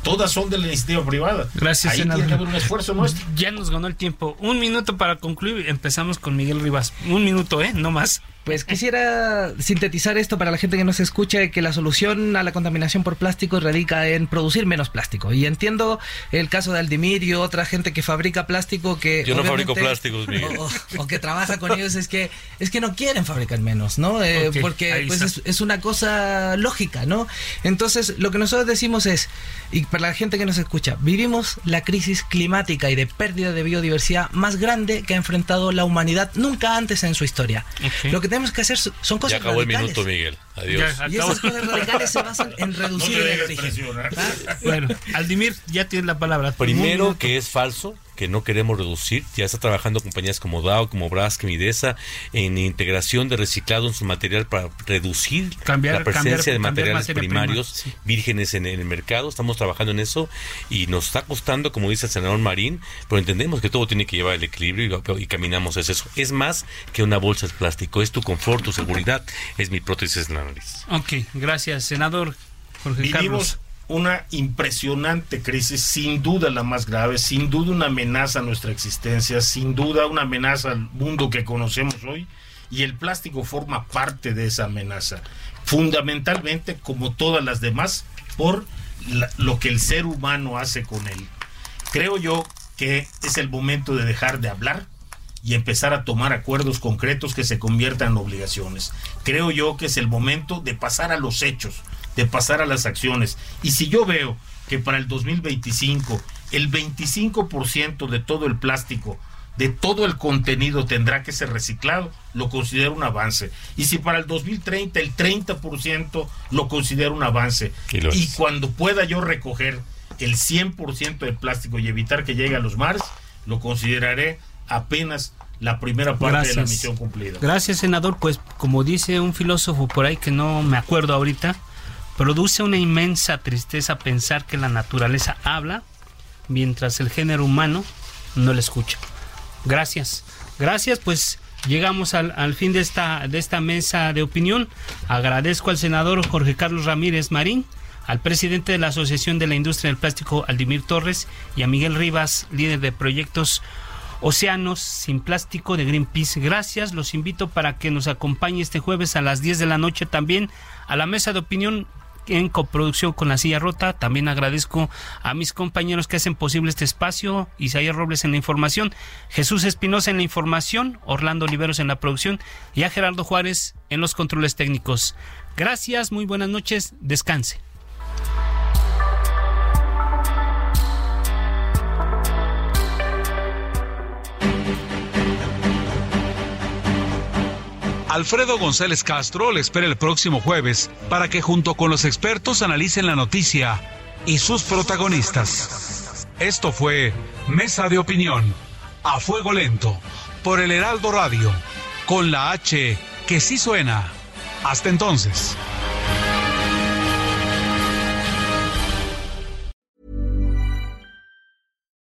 Todas son de la iniciativa privada. Gracias, Ahí senador. tiene que haber un esfuerzo nuestro. Ya nos ganó el tiempo. Un minuto para concluir. Empezamos con Miguel Rivas. Un minuto, ¿eh? No más. Pues quisiera sintetizar esto para la gente que nos escucha, que la solución a la contaminación por plástico radica en producir menos plástico. Y entiendo el caso de Aldimir y otra gente que fabrica plástico que... Yo no fabrico plásticos, Miguel. O, que trabaja con ellos, es que, es que no quieren fabricar menos, ¿no? Eh, porque pues es, es una cosa lógica, ¿no? Entonces, lo que nosotros decimos es, y para la gente que nos escucha, vivimos la crisis climática y de pérdida de biodiversidad más grande que ha enfrentado la humanidad nunca antes en su historia. Lo que tenemos que hacer son cosas Ya acabó el radicales. minuto, Miguel. Adiós. Ya, Y esas cosas radicales se basan en No reducir te el origen. presionar. Bueno, Aldimir, ya tienes la palabra. Primero que es falso, que no queremos reducir. Ya está trabajando compañías como Dow, como Braskem y Desa en integración de reciclado en su material para reducir Cambiar- la presencia cambiar- de materiales materia prima, primarios sí. vírgenes en, el mercado. Estamos trabajando en eso y nos está costando, como dice el senador Marín, pero entendemos que todo tiene que llevar el equilibrio y, y caminamos hacia eso. Es más que una bolsa de plástico, es tu confort, tu seguridad, es mi prótesis en la nariz. Ok, gracias, senador Jorge Vivimos Carlos. Una impresionante crisis, sin duda la más grave, sin duda una amenaza a nuestra existencia, sin duda una amenaza al mundo que conocemos hoy, y el plástico forma parte de esa amenaza, fundamentalmente como todas las demás, por lo que el ser humano hace con él. Creo yo que es el momento de dejar de hablar y empezar a tomar acuerdos concretos que se conviertan en obligaciones. Creo yo que es el momento de pasar a los hechos, de pasar a las acciones. Y si yo veo que para el 2025 el 25% de todo el plástico, de todo el contenido tendrá que ser reciclado, lo considero un avance. Y si para el 2030 el 30% lo considero un avance. Y, cuando pueda yo recoger el 100% del plástico y evitar que llegue a los mares, lo consideraré apenas la primera parte de la misión cumplida. Gracias, senador. Pues como dice un filósofo por ahí que no me acuerdo ahorita, produce una inmensa tristeza pensar que la naturaleza habla mientras el género humano no la escucha. Gracias. Gracias, pues llegamos al, al, fin de esta, de esta mesa de opinión. Agradezco al senador Jorge Carlos Ramírez Marín, al presidente de la Asociación de la Industria del Plástico, Aldimir Torres, y a Miguel Rivas, líder de proyectos Océanos sin Plástico de Greenpeace. Gracias, los invito para que nos acompañe este jueves a las 10 de la noche también a la mesa de opinión en coproducción con La Silla Rota. También agradezco a mis compañeros que hacen posible este espacio, Isaías Robles en la información, Jesús Espinosa en la información, Orlando Oliveros en la producción y a Gerardo Juárez en los controles técnicos. Gracias, muy buenas noches, descanse. Alfredo González Castro le espera el próximo jueves para que junto con los expertos analicen la noticia y sus protagonistas. Esto fue Mesa de Opinión, a fuego lento, por el Heraldo Radio, con la H que sí suena. Hasta entonces.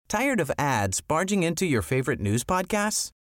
¿Tired of ads barging into your favorite news podcasts?